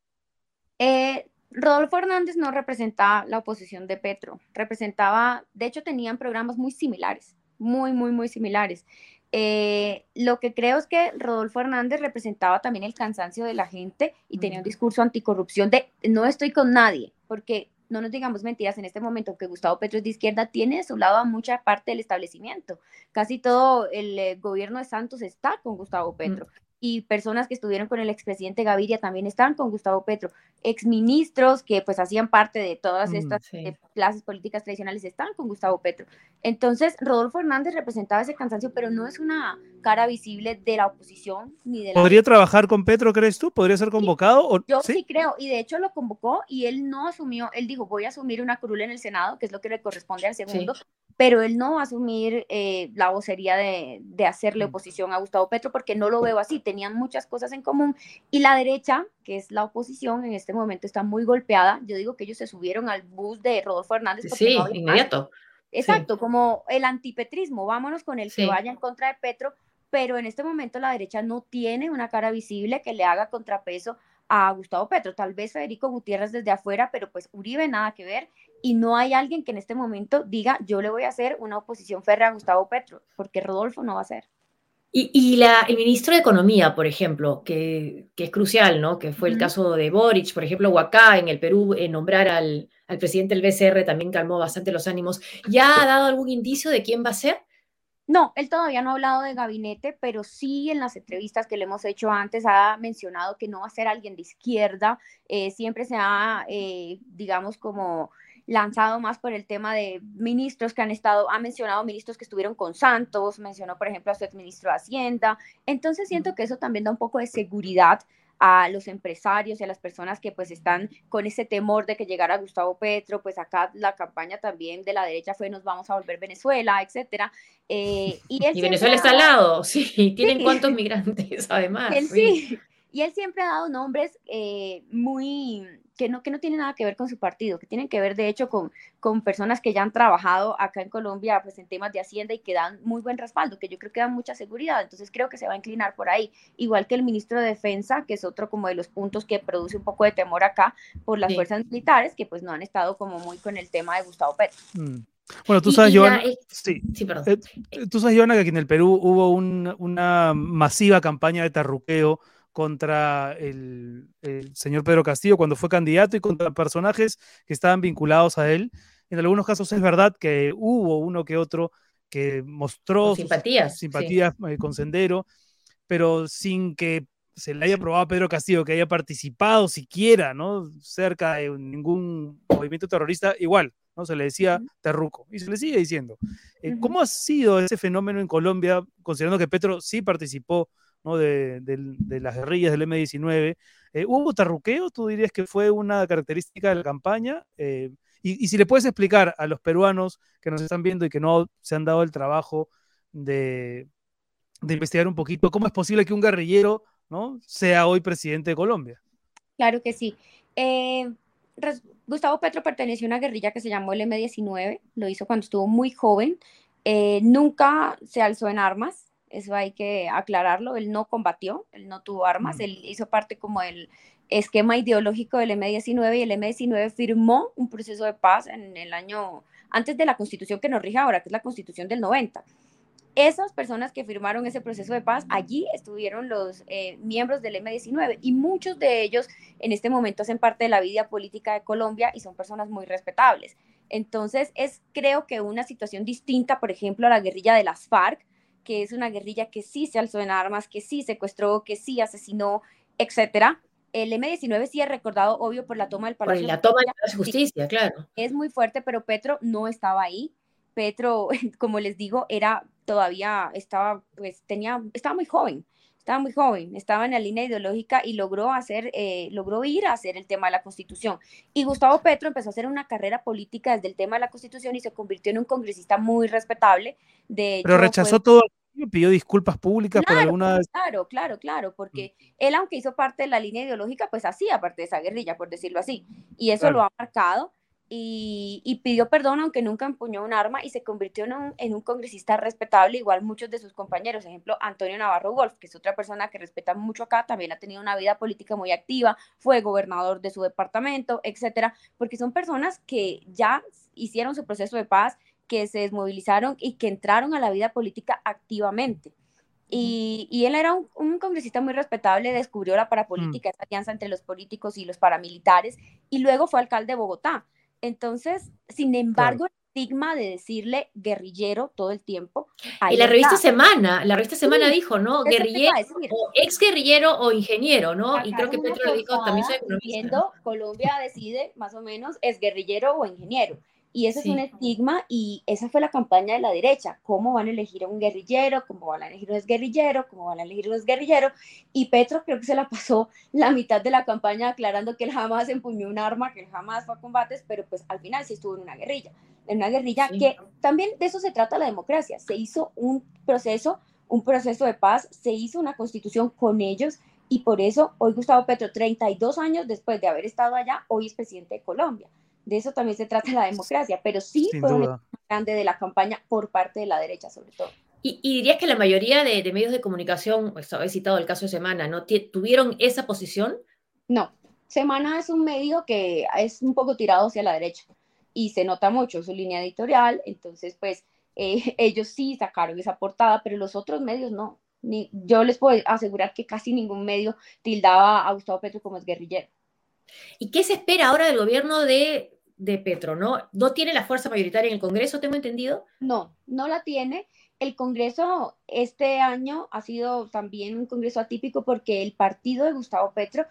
Eh, Rodolfo Hernández no representaba la oposición de Petro, representaba, de hecho tenían programas muy similares, muy, muy, muy similares. Eh, lo que creo es que Rodolfo Hernández representaba también el cansancio de la gente y tenía un discurso anticorrupción de no estoy con nadie, porque no nos digamos mentiras, en este momento que Gustavo Petro es de izquierda, tiene de su lado a mucha parte del establecimiento. Casi todo el eh, gobierno de Santos está con Gustavo Petro y personas que estuvieron con el expresidente Gaviria también están con Gustavo Petro. Exministros que pues hacían parte de todas mm, estas eh, clases políticas tradicionales están con Gustavo Petro. Entonces, Rodolfo Hernández representaba ese cansancio, pero no es una cara visible de la oposición ni de la...
¿Podría trabajar con Petro, crees tú? ¿Podría ser convocado? o...
Yo ¿sí? creo, y de hecho lo convocó y él no asumió, él dijo, voy a asumir una curula en el Senado, que es lo que le corresponde al segundo, pero él no va a asumir eh, la vocería de, de, hacerle oposición a Gustavo Petro porque no lo veo así, tenían muchas cosas en común y la derecha, que es la oposición, en este momento está muy golpeada, yo digo que ellos se subieron al bus de Rodolfo Hernández.
Sí, inmediato.
Exacto, como el antipetrismo, vámonos con el que vaya en contra de Petro, pero en este momento la derecha no tiene una cara visible que le haga contrapeso a Gustavo Petro. Tal vez Federico Gutiérrez desde afuera, pero pues Uribe nada que ver. Y no hay alguien que en este momento diga, yo le voy a hacer una oposición férrea a Gustavo Petro, porque Rodolfo no va a ser.
Y, la, el ministro de Economía, por ejemplo, que, es crucial, ¿no? Que fue el caso de Boric, por ejemplo, Huacá en el Perú, en nombrar al, al presidente del BCR también calmó bastante los ánimos. ¿Ya ha dado algún indicio de quién va a ser?
No, él todavía no ha hablado de gabinete, pero sí en las entrevistas que le hemos hecho antes ha mencionado que no va a ser alguien de izquierda. Eh, siempre se ha, eh, digamos, como lanzado más por el tema de ministros que han estado, ha mencionado ministros que estuvieron con Santos, mencionó, por ejemplo, a su exministro de Hacienda. Entonces siento que eso también da un poco de seguridad a los empresarios y a las personas que pues están con ese temor de que llegara Gustavo Petro, pues acá la campaña también de la derecha fue nos vamos a volver Venezuela, etcétera.
Eh, y, Venezuela está al lado, sí, tienen cuántos migrantes además.
sí. Y él siempre ha dado nombres eh, muy que no, que no tiene nada que ver con su partido, que tienen que ver de hecho con, con personas que ya han trabajado acá en Colombia pues, en temas de Hacienda y que dan muy buen respaldo, que yo creo que dan mucha seguridad, entonces creo que se va a inclinar por ahí, igual que el ministro de Defensa, que es otro como de los puntos que produce un poco de temor acá por las fuerzas militares, que pues no han estado como muy con el tema de Gustavo Petro. Mm.
Bueno, tú sabes, Joana, sí, sí, perdón. Eh, tú sabes, Joana, que aquí en el Perú hubo una masiva campaña de tarruqueo contra el, señor Pedro Castillo cuando fue candidato y contra personajes que estaban vinculados a él. En algunos casos es verdad que hubo uno que otro que mostró
simpatías,
simpatías eh, con Sendero, pero sin que se le haya probado a Pedro Castillo que haya participado siquiera, ¿no? Cerca de ningún movimiento terrorista, igual, ¿no? Se le decía terruco y se le sigue diciendo. Eh, ¿Cómo ha sido ese fenómeno en Colombia, considerando que Petro sí participó de, las guerrillas del M-19. Eh, ¿Hubo tarruqueo? ¿Tú dirías que fue una característica de la campaña? Eh, y, si le puedes explicar a los peruanos que nos están viendo y que no se han dado el trabajo de, investigar un poquito, ¿cómo es posible que un guerrillero ¿no? sea hoy presidente de Colombia?
Claro que sí. Eh, Gustavo Petro perteneció a una guerrilla que se llamó el M-19, lo hizo cuando estuvo muy joven, nunca se alzó en armas, eso hay que aclararlo, él no combatió, él no tuvo armas, mm. él hizo parte como el esquema ideológico del M19 y el M19 firmó un proceso de paz en el año, antes de la constitución que nos rige ahora, que es la constitución del 90. Esas personas que firmaron ese proceso de paz, allí estuvieron los eh, miembros del M19 y muchos de ellos en este momento hacen parte de la vida política de Colombia y son personas muy respetables. Entonces es creo que una situación distinta, por ejemplo, a la guerrilla de las FARC, que es una guerrilla que sí se alzó en armas, que sí secuestró, que sí asesinó, etcétera. El M-19 sí es recordado, obvio, por la toma del Palacio.
Por la toma de la justicia, claro.
Es muy fuerte, pero Petro no estaba ahí. Petro, como les digo, era todavía, estaba, pues tenía, estaba muy joven estaba muy joven, estaba en la línea ideológica y logró hacer, eh, logró ir a hacer el tema de la Constitución. Y Gustavo Petro empezó a hacer una carrera política desde el tema de la Constitución y se convirtió en un congresista muy respetable. De
Pero rechazó todo todo, pidió disculpas públicas por alguna...
Claro, claro, claro, porque mm. él, aunque hizo parte de la línea ideológica, pues hacía parte de esa guerrilla, por decirlo así. Y eso lo ha marcado y, pidió perdón aunque nunca empuñó un arma y se convirtió en un, congresista respetable, igual muchos de sus compañeros, ejemplo Antonio Navarro Wolf, que es otra persona que respeta mucho acá, también ha tenido una vida política muy activa, fue gobernador de su departamento, etcétera, porque son personas que ya hicieron su proceso de paz, que se desmovilizaron y que entraron a la vida política activamente. Y, él era un, congresista muy respetable, descubrió la parapolítica, mm. esa alianza entre los políticos y los paramilitares, y luego fue alcalde de Bogotá. Entonces, sin embargo, el estigma de decirle guerrillero todo el tiempo.
Y la revista Semana, la revista Semana dijo, ¿no? Guerrillero, o ex guerrillero o ingeniero, ¿no? y creo que Petro lo dijo, también soy economista.
Colombia decide más o menos es guerrillero o ingeniero. Y ese es un estigma y esa fue la campaña de la derecha. ¿Cómo van a elegir a un guerrillero? ¿Cómo van a elegir a un guerrillero? ¿Cómo van a elegir a un guerrillero? Y Petro creo que se la pasó la mitad de la campaña aclarando que él jamás empuñó un arma, que él jamás fue a combates, pero pues al final sí estuvo en una guerrilla. En una guerrilla que también de eso se trata la democracia. Se hizo un proceso, un proceso de paz, se hizo una constitución con ellos y por eso hoy Gustavo Petro, 32 años después de haber estado allá, hoy es presidente de Colombia de eso también se trata la democracia, pero sí fue un grande de la campaña por parte de la derecha, sobre todo.
Y, dirías que la mayoría de, medios de comunicación, pues habéis citado el caso de Semana, ¿no? ¿Tuvieron esa posición?
No, Semana es un medio que es un poco tirado hacia la derecha y se nota mucho su línea editorial, entonces pues eh, ellos sí sacaron esa portada, pero los otros medios no. Ni, yo les puedo asegurar que casi ningún medio tildaba a Gustavo Petro como es guerrillero.
¿Y qué se espera ahora del gobierno de, de Petro? ¿no? ¿No tiene la fuerza mayoritaria en el Congreso, tengo entendido?
No, no la tiene. El Congreso este año ha sido también un Congreso atípico porque el partido de Gustavo Petro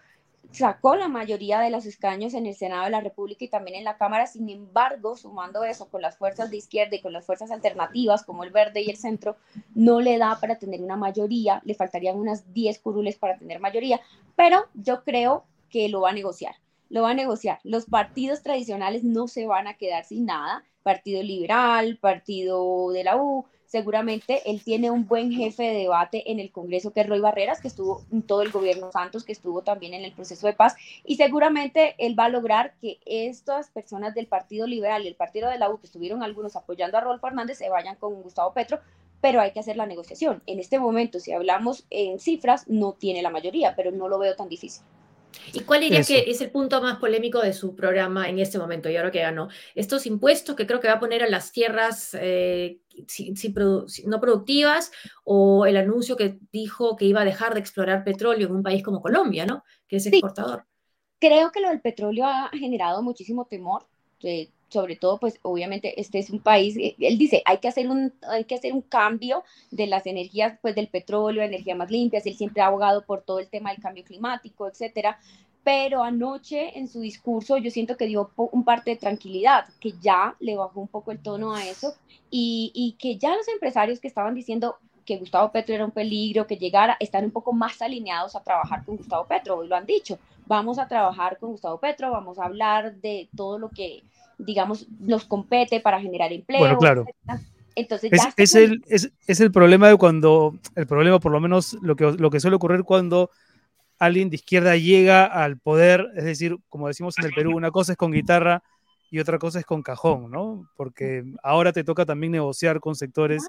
sacó la mayoría de los escaños en el Senado de la República y también en la Cámara. Sin embargo, sumando eso con las fuerzas de izquierda y con las fuerzas alternativas como el Verde y el Centro, no le da para tener una mayoría. Le faltarían unas 10 curules para tener mayoría, pero yo creo que lo va a negociar. Lo va a negociar. Los partidos tradicionales no se van a quedar sin nada. Partido Liberal, Partido de la U, seguramente él tiene un buen jefe de debate en el Congreso, que es Roy Barreras, que estuvo en todo el gobierno Santos, que estuvo también en el proceso de paz, y seguramente él va a lograr que estas personas del Partido Liberal y el Partido de la U, que estuvieron algunos apoyando a Rodolfo Hernández, se vayan con Gustavo Petro, pero hay que hacer la negociación. En este momento, si hablamos en cifras, no tiene la mayoría, pero no lo veo tan difícil.
¿Y cuál diría que es el punto más polémico de su programa en este momento y ahora que ganó? Estos impuestos que creo que va a poner a las tierras eh, no productivas o el anuncio que dijo que iba a dejar de explorar petróleo en un país como Colombia, ¿no? Que es exportador.
Creo que lo del petróleo ha generado muchísimo temor. Eh, sobre todo, pues obviamente este es un país, eh, él dice, hay que hacer un, hay que hacer un cambio de las energías, pues del petróleo, energías más limpias, él siempre ha abogado por todo el tema del cambio climático, etcétera, pero anoche en su discurso yo siento que dio un parte de tranquilidad, que ya le bajó un poco el tono a eso y, y que ya los empresarios que estaban diciendo que Gustavo Petro era un peligro, que llegara, están un poco más alineados a trabajar con Gustavo Petro, hoy lo han dicho, vamos a trabajar con Gustavo Petro, vamos a hablar de todo lo que, digamos, nos compete para generar empleo.
Bueno, claro. Entonces, ya es, el, es, es, el problema de cuando, el problema por lo menos lo que, lo que suele ocurrir cuando alguien de izquierda llega al poder, es decir, como decimos en el Perú, una cosa es con guitarra y otra cosa es con cajón, ¿no? Porque ahora te toca también negociar con sectores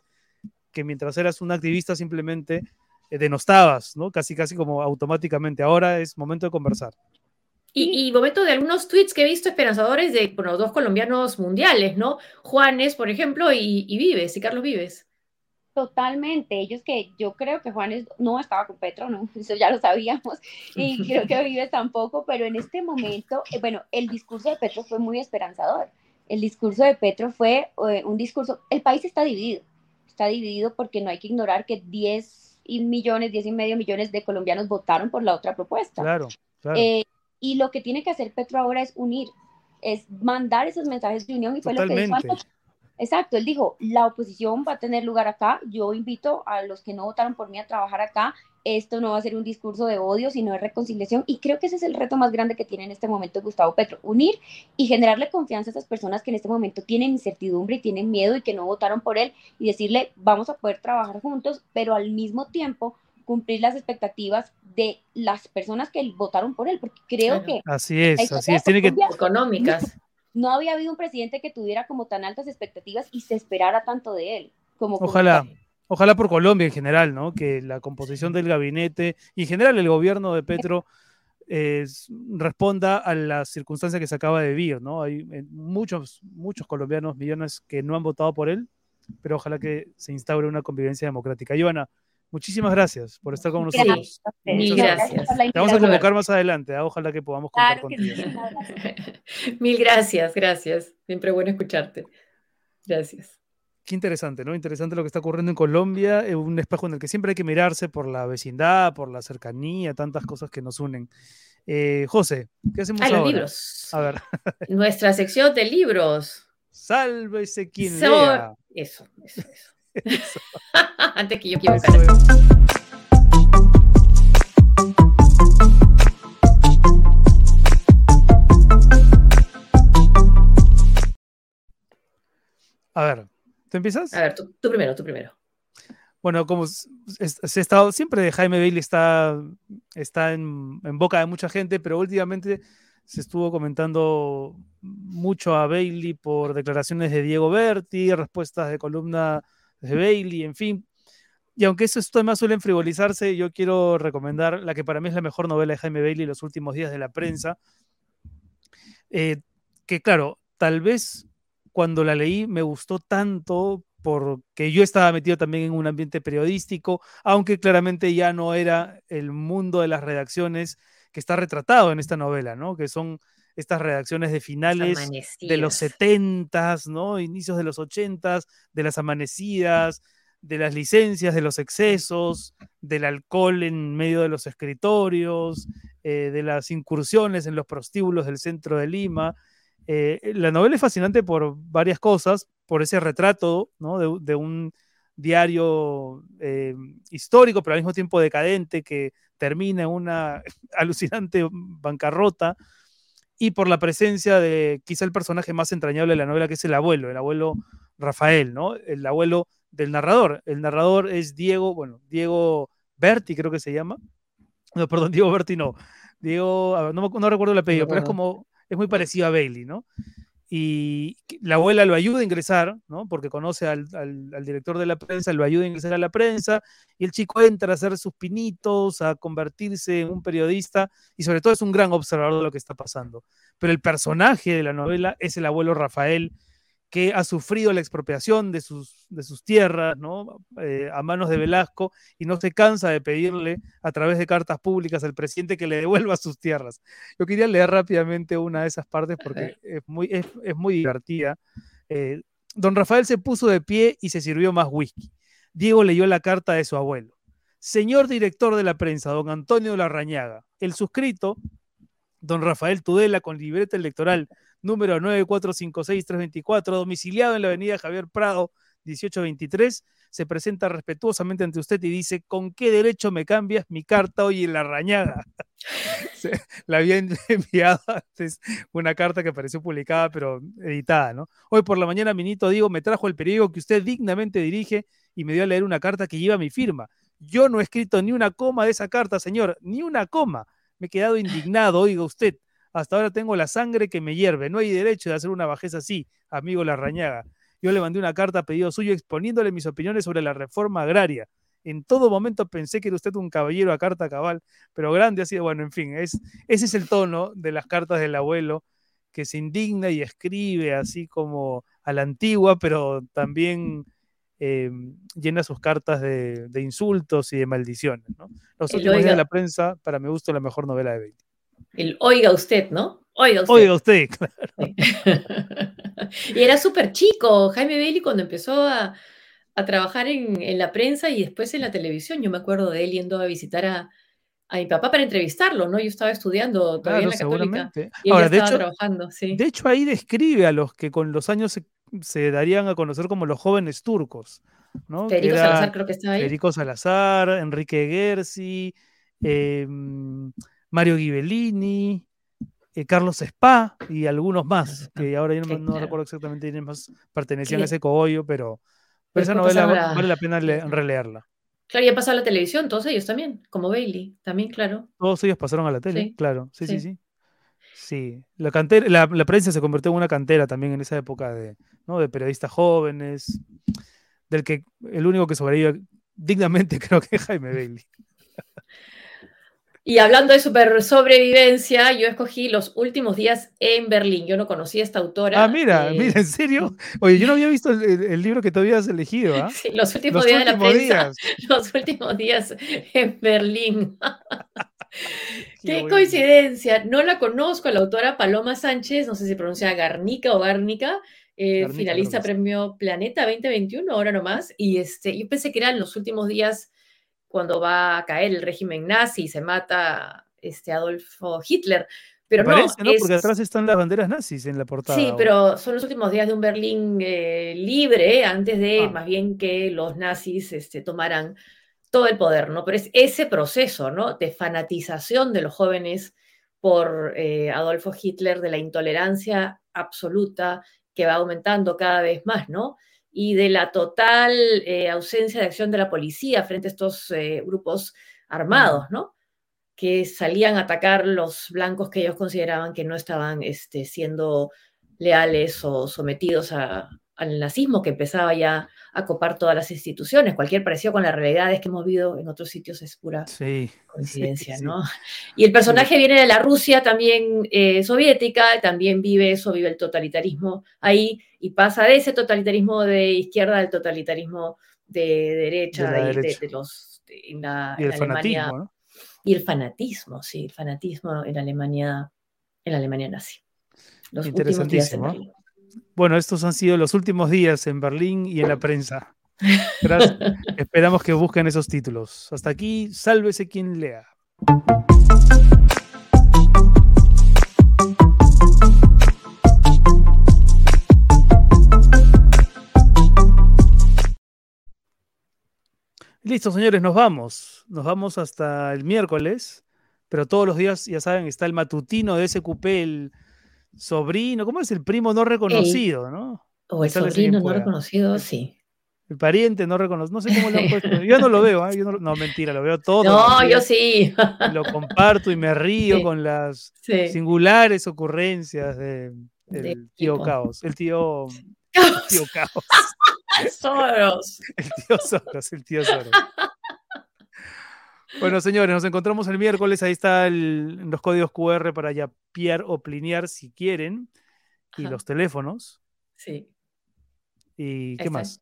que mientras eras un activista simplemente eh, denostabas, ¿no? Casi, casi como automáticamente. Ahora es momento de conversar.
Y, momento de algunos tweets que he visto esperanzadores de bueno, dos colombianos mundiales, ¿no? Juanes, por ejemplo, y, y Vives, y Carlos Vives.
Totalmente, ellos que yo creo que Juanes no estaba con Petro, no, eso ya lo sabíamos, y creo que Vives tampoco, pero en este momento, eh, bueno, el discurso de Petro fue muy esperanzador. El discurso de Petro fue eh, un discurso, el país está dividido, está dividido porque no hay que ignorar que 10 millones, 10 y medio millones de colombianos votaron por la otra propuesta.
Claro, claro.
Eh, y lo que tiene que hacer Petro ahora es unir, es mandar esos mensajes de unión y fue lo que dijo Exacto, él dijo, la oposición va a tener lugar acá, yo invito a los que no votaron por mí a trabajar acá, esto no va a ser un discurso de odio, sino de reconciliación, y creo que ese es el reto más grande que tiene en este momento Gustavo Petro, unir y generarle confianza a esas personas que en este momento tienen incertidumbre y tienen miedo y que no votaron por él, y decirle, vamos a poder trabajar juntos, pero al mismo tiempo cumplir las expectativas de las personas que votaron por él, porque creo que...
Así es, así es, tiene que...
Económicas
no había habido un presidente que tuviera como tan altas expectativas y se esperara tanto de él. Como
ojalá, ojalá por Colombia en general, ¿no? Que la composición del gabinete y en general el gobierno de Petro responda a las circunstancias que se acaba de vivir, ¿no? Hay eh, muchos, muchos colombianos, millones que no han votado por él, pero ojalá que se instaure una convivencia democrática. Ivana, Muchísimas gracias por estar con nosotros.
Mil gracias.
Te vamos a convocar más adelante. ¿eh? Ojalá que podamos contar contigo.
Mil gracias, gracias. Siempre bueno escucharte. Gracias.
Qué interesante, ¿no? Interesante lo que está ocurriendo en Colombia, es un espejo en el que siempre hay que mirarse por la vecindad, por la cercanía, tantas cosas que nos unen. Eh, José, ¿qué hacemos ahora?
Los libros.
A ver.
Nuestra sección de libros.
Sálvese quien lea.
Eso, eso, eso. Antes que yo quiero
A ver, ¿tú empiezas?
A ver, tú, primero, tú primero.
Bueno, como se, ha estado, siempre Jaime Bailey está, está en, en, boca de mucha gente, pero últimamente se estuvo comentando mucho a Bailey por declaraciones de Diego Berti, respuestas de columna de Bailey, en fin. Y aunque esos temas suelen frivolizarse, yo quiero recomendar la que para mí es la mejor novela de Jaime Bailey, Los últimos días de la prensa. Eh, que claro, tal vez cuando la leí me gustó tanto porque yo estaba metido también en un ambiente periodístico, aunque claramente ya no era el mundo de las redacciones que está retratado en esta novela, ¿no? Que son estas redacciones de finales de los 70, ¿no? Inicios de los 80, de las amanecidas, de las licencias, de los excesos, del alcohol en medio de los escritorios, eh, de las incursiones en los prostíbulos del centro de Lima. Eh, la novela es fascinante por varias cosas, por ese retrato de, un diario eh, histórico, pero al mismo tiempo decadente, que termina en una alucinante bancarrota, y por la presencia de quizá el personaje más entrañable de la novela, que es el abuelo, el abuelo Rafael, ¿no? El abuelo del narrador. El narrador es Diego, bueno, Diego Berti, creo que se llama. No, perdón, Diego Berti no. Diego, no, no recuerdo el apellido, pero es como, es muy parecido a Bailey, ¿no? Y la abuela lo ayuda a ingresar, ¿no? Porque conoce al, director de la prensa, lo ayuda a ingresar a la prensa, y el chico entra a hacer sus pinitos, a convertirse en un periodista, y sobre todo es un gran observador de lo que está pasando. Pero el personaje de la novela es el abuelo Rafael, que ha sufrido la expropiación de sus, de sus tierras ¿no? Eh, a manos de Velasco y no se cansa de pedirle a través de cartas públicas al presidente que le devuelva sus tierras. Yo quería leer rápidamente una de esas partes porque es muy, es, muy divertida. Eh, don Rafael se puso de pie y se sirvió más whisky. Diego leyó la carta de su abuelo. Señor director de la prensa, don Antonio Larrañaga, el suscrito, don Rafael Tudela, con libreta electoral número 9456324, domiciliado en la avenida Javier Prado, 1823, se presenta respetuosamente ante usted y dice, ¿con qué derecho me cambias mi carta hoy en la rañada? la había enviado antes una carta que apareció publicada, pero editada, ¿no? Hoy por la mañana, Minito Diego me trajo el periódico que usted dignamente dirige y me dio a leer una carta que lleva mi firma. Yo no he escrito ni una coma de esa carta, señor, ni una coma. Me he quedado indignado, oiga usted. Hasta ahora tengo la sangre que me hierve. No hay derecho de hacer una bajeza así, amigo Larrañaga. Yo le mandé una carta a pedido suyo exponiéndole mis opiniones sobre la reforma agraria. En todo momento pensé que era usted un caballero a carta cabal, pero grande ha sido, bueno, en fin, es, ese es el tono de las cartas del abuelo, que se indigna y escribe así como a la antigua, pero también eh, llena sus cartas de, insultos y de maldiciones. Los últimos días de la prensa, para mi gusto, la mejor novela de Bailey.
El oiga usted, ¿no?
Oiga usted. Oiga usted, claro.
y era súper chico, Jaime Bailey, cuando empezó a, trabajar en, la prensa y después en la televisión. Yo me acuerdo de él yendo a visitar a, mi papá para entrevistarlo, ¿no? Yo estaba estudiando todavía en la Católica. Y Ahora, de hecho, trabajando, sí.
De hecho, ahí describe a los que con los años se, darían a conocer como los jóvenes turcos. ¿no?
Federico Salazar creo que estaba ahí.
Federico Salazar, Enrique Gersi, eh, Mario Ghibellini, eh, Carlos Spa y algunos más, que ahora yo no, recuerdo exactamente quiénes más pertenecían a ese cogollo, pero, esa novela vale la pena releerla.
Claro, ya pasado a la televisión, todos ellos también, como Bailey, también, claro.
Todos ellos pasaron a la tele, claro, sí, sí, sí. sí. la, cantera, la, prensa se convirtió en una cantera también en esa época de, ¿no? de periodistas jóvenes, del que el único que sobrevive dignamente creo que es Jaime Bailey.
Y hablando de super sobrevivencia, yo escogí Los últimos días en Berlín. Yo no conocía a esta autora.
Ah, mira, eh, mira, ¿en serio? Oye, yo no había visto el, libro que tú habías elegido. ¿ah?
Sí, Los últimos días de la prensa. Los últimos días en Berlín. Qué, coincidencia. No la conozco, la autora Paloma Sánchez, no sé si pronuncia Garnica o Gárnica. Eh, finalista premio Planeta 2021, ahora nomás. Y este, yo pensé que eran los últimos días cuando va a caer el régimen nazi y se mata este Adolfo Hitler. Pero no,
Porque atrás están las banderas nazis en la portada.
Sí, pero son los últimos días de un Berlín eh, libre, antes de ah. más bien que los nazis este, tomaran todo el poder, ¿no? Pero es ese proceso, ¿no? De fanatización de los jóvenes por eh, Adolfo Hitler, de la intolerancia absoluta que va aumentando cada vez más, ¿no? Y de la total eh, ausencia de acción de la policía frente a estos eh, grupos armados, ¿no? Que salían a atacar los blancos que ellos consideraban que no estaban este, siendo leales o sometidos a, al nazismo que empezaba ya a copar todas las instituciones. Cualquier parecido con la realidad es que hemos vivido en otros sitios es pura coincidencia, ¿no? Y el personaje viene de la Rusia también eh, soviética, también vive eso, vive el totalitarismo ahí y pasa de ese totalitarismo de izquierda al totalitarismo de derecha, de, los en la, y el Alemania. ¿no? Y el fanatismo, sí, el fanatismo en Alemania, en Alemania nazi.
Los Interesantísimo. Bueno, estos han sido los últimos días en Berlín y en la prensa. Esperamos que busquen esos títulos. Hasta aquí, sálvese quien lea. Listo, señores, nos vamos. Nos vamos hasta el miércoles, pero todos los días, ya saben, está el matutino de SQP, el sobrino, ¿cómo es? El primo no reconocido, ¿no?
O el sobrino no reconocido, sí.
El pariente no reconocido, no sé cómo lo han puesto. Yo no lo veo, ¿eh? no, mentira, lo veo todo.
No, yo sí.
Lo comparto y me río con las singulares ocurrencias de, del tío Caos. El tío, el tío Caos.
Soros.
El tío Soros, el tío Soros. Bueno, señores, nos encontramos el miércoles. Ahí están los códigos QR para yapear o plinear si quieren. Y los teléfonos.
Sí.
¿Y qué más?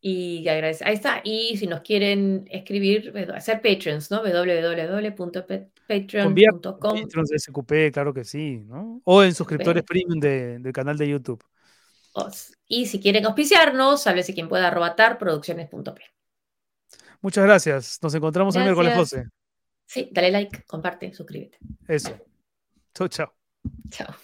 Y agradecer. Ahí está. Y si nos quieren escribir, hacer patrons, ¿no? www.patreon.com.
Patrons de SQP, claro que sí, ¿no? O en suscriptores premium del canal de YouTube.
Y si quieren auspiciarnos, sálvese quien pueda arrobatar producciones.p.
Muchas gracias. Nos encontramos el miércoles, José.
Sí, dale like, comparte, suscríbete.
Eso. Chao, chao.
Chao.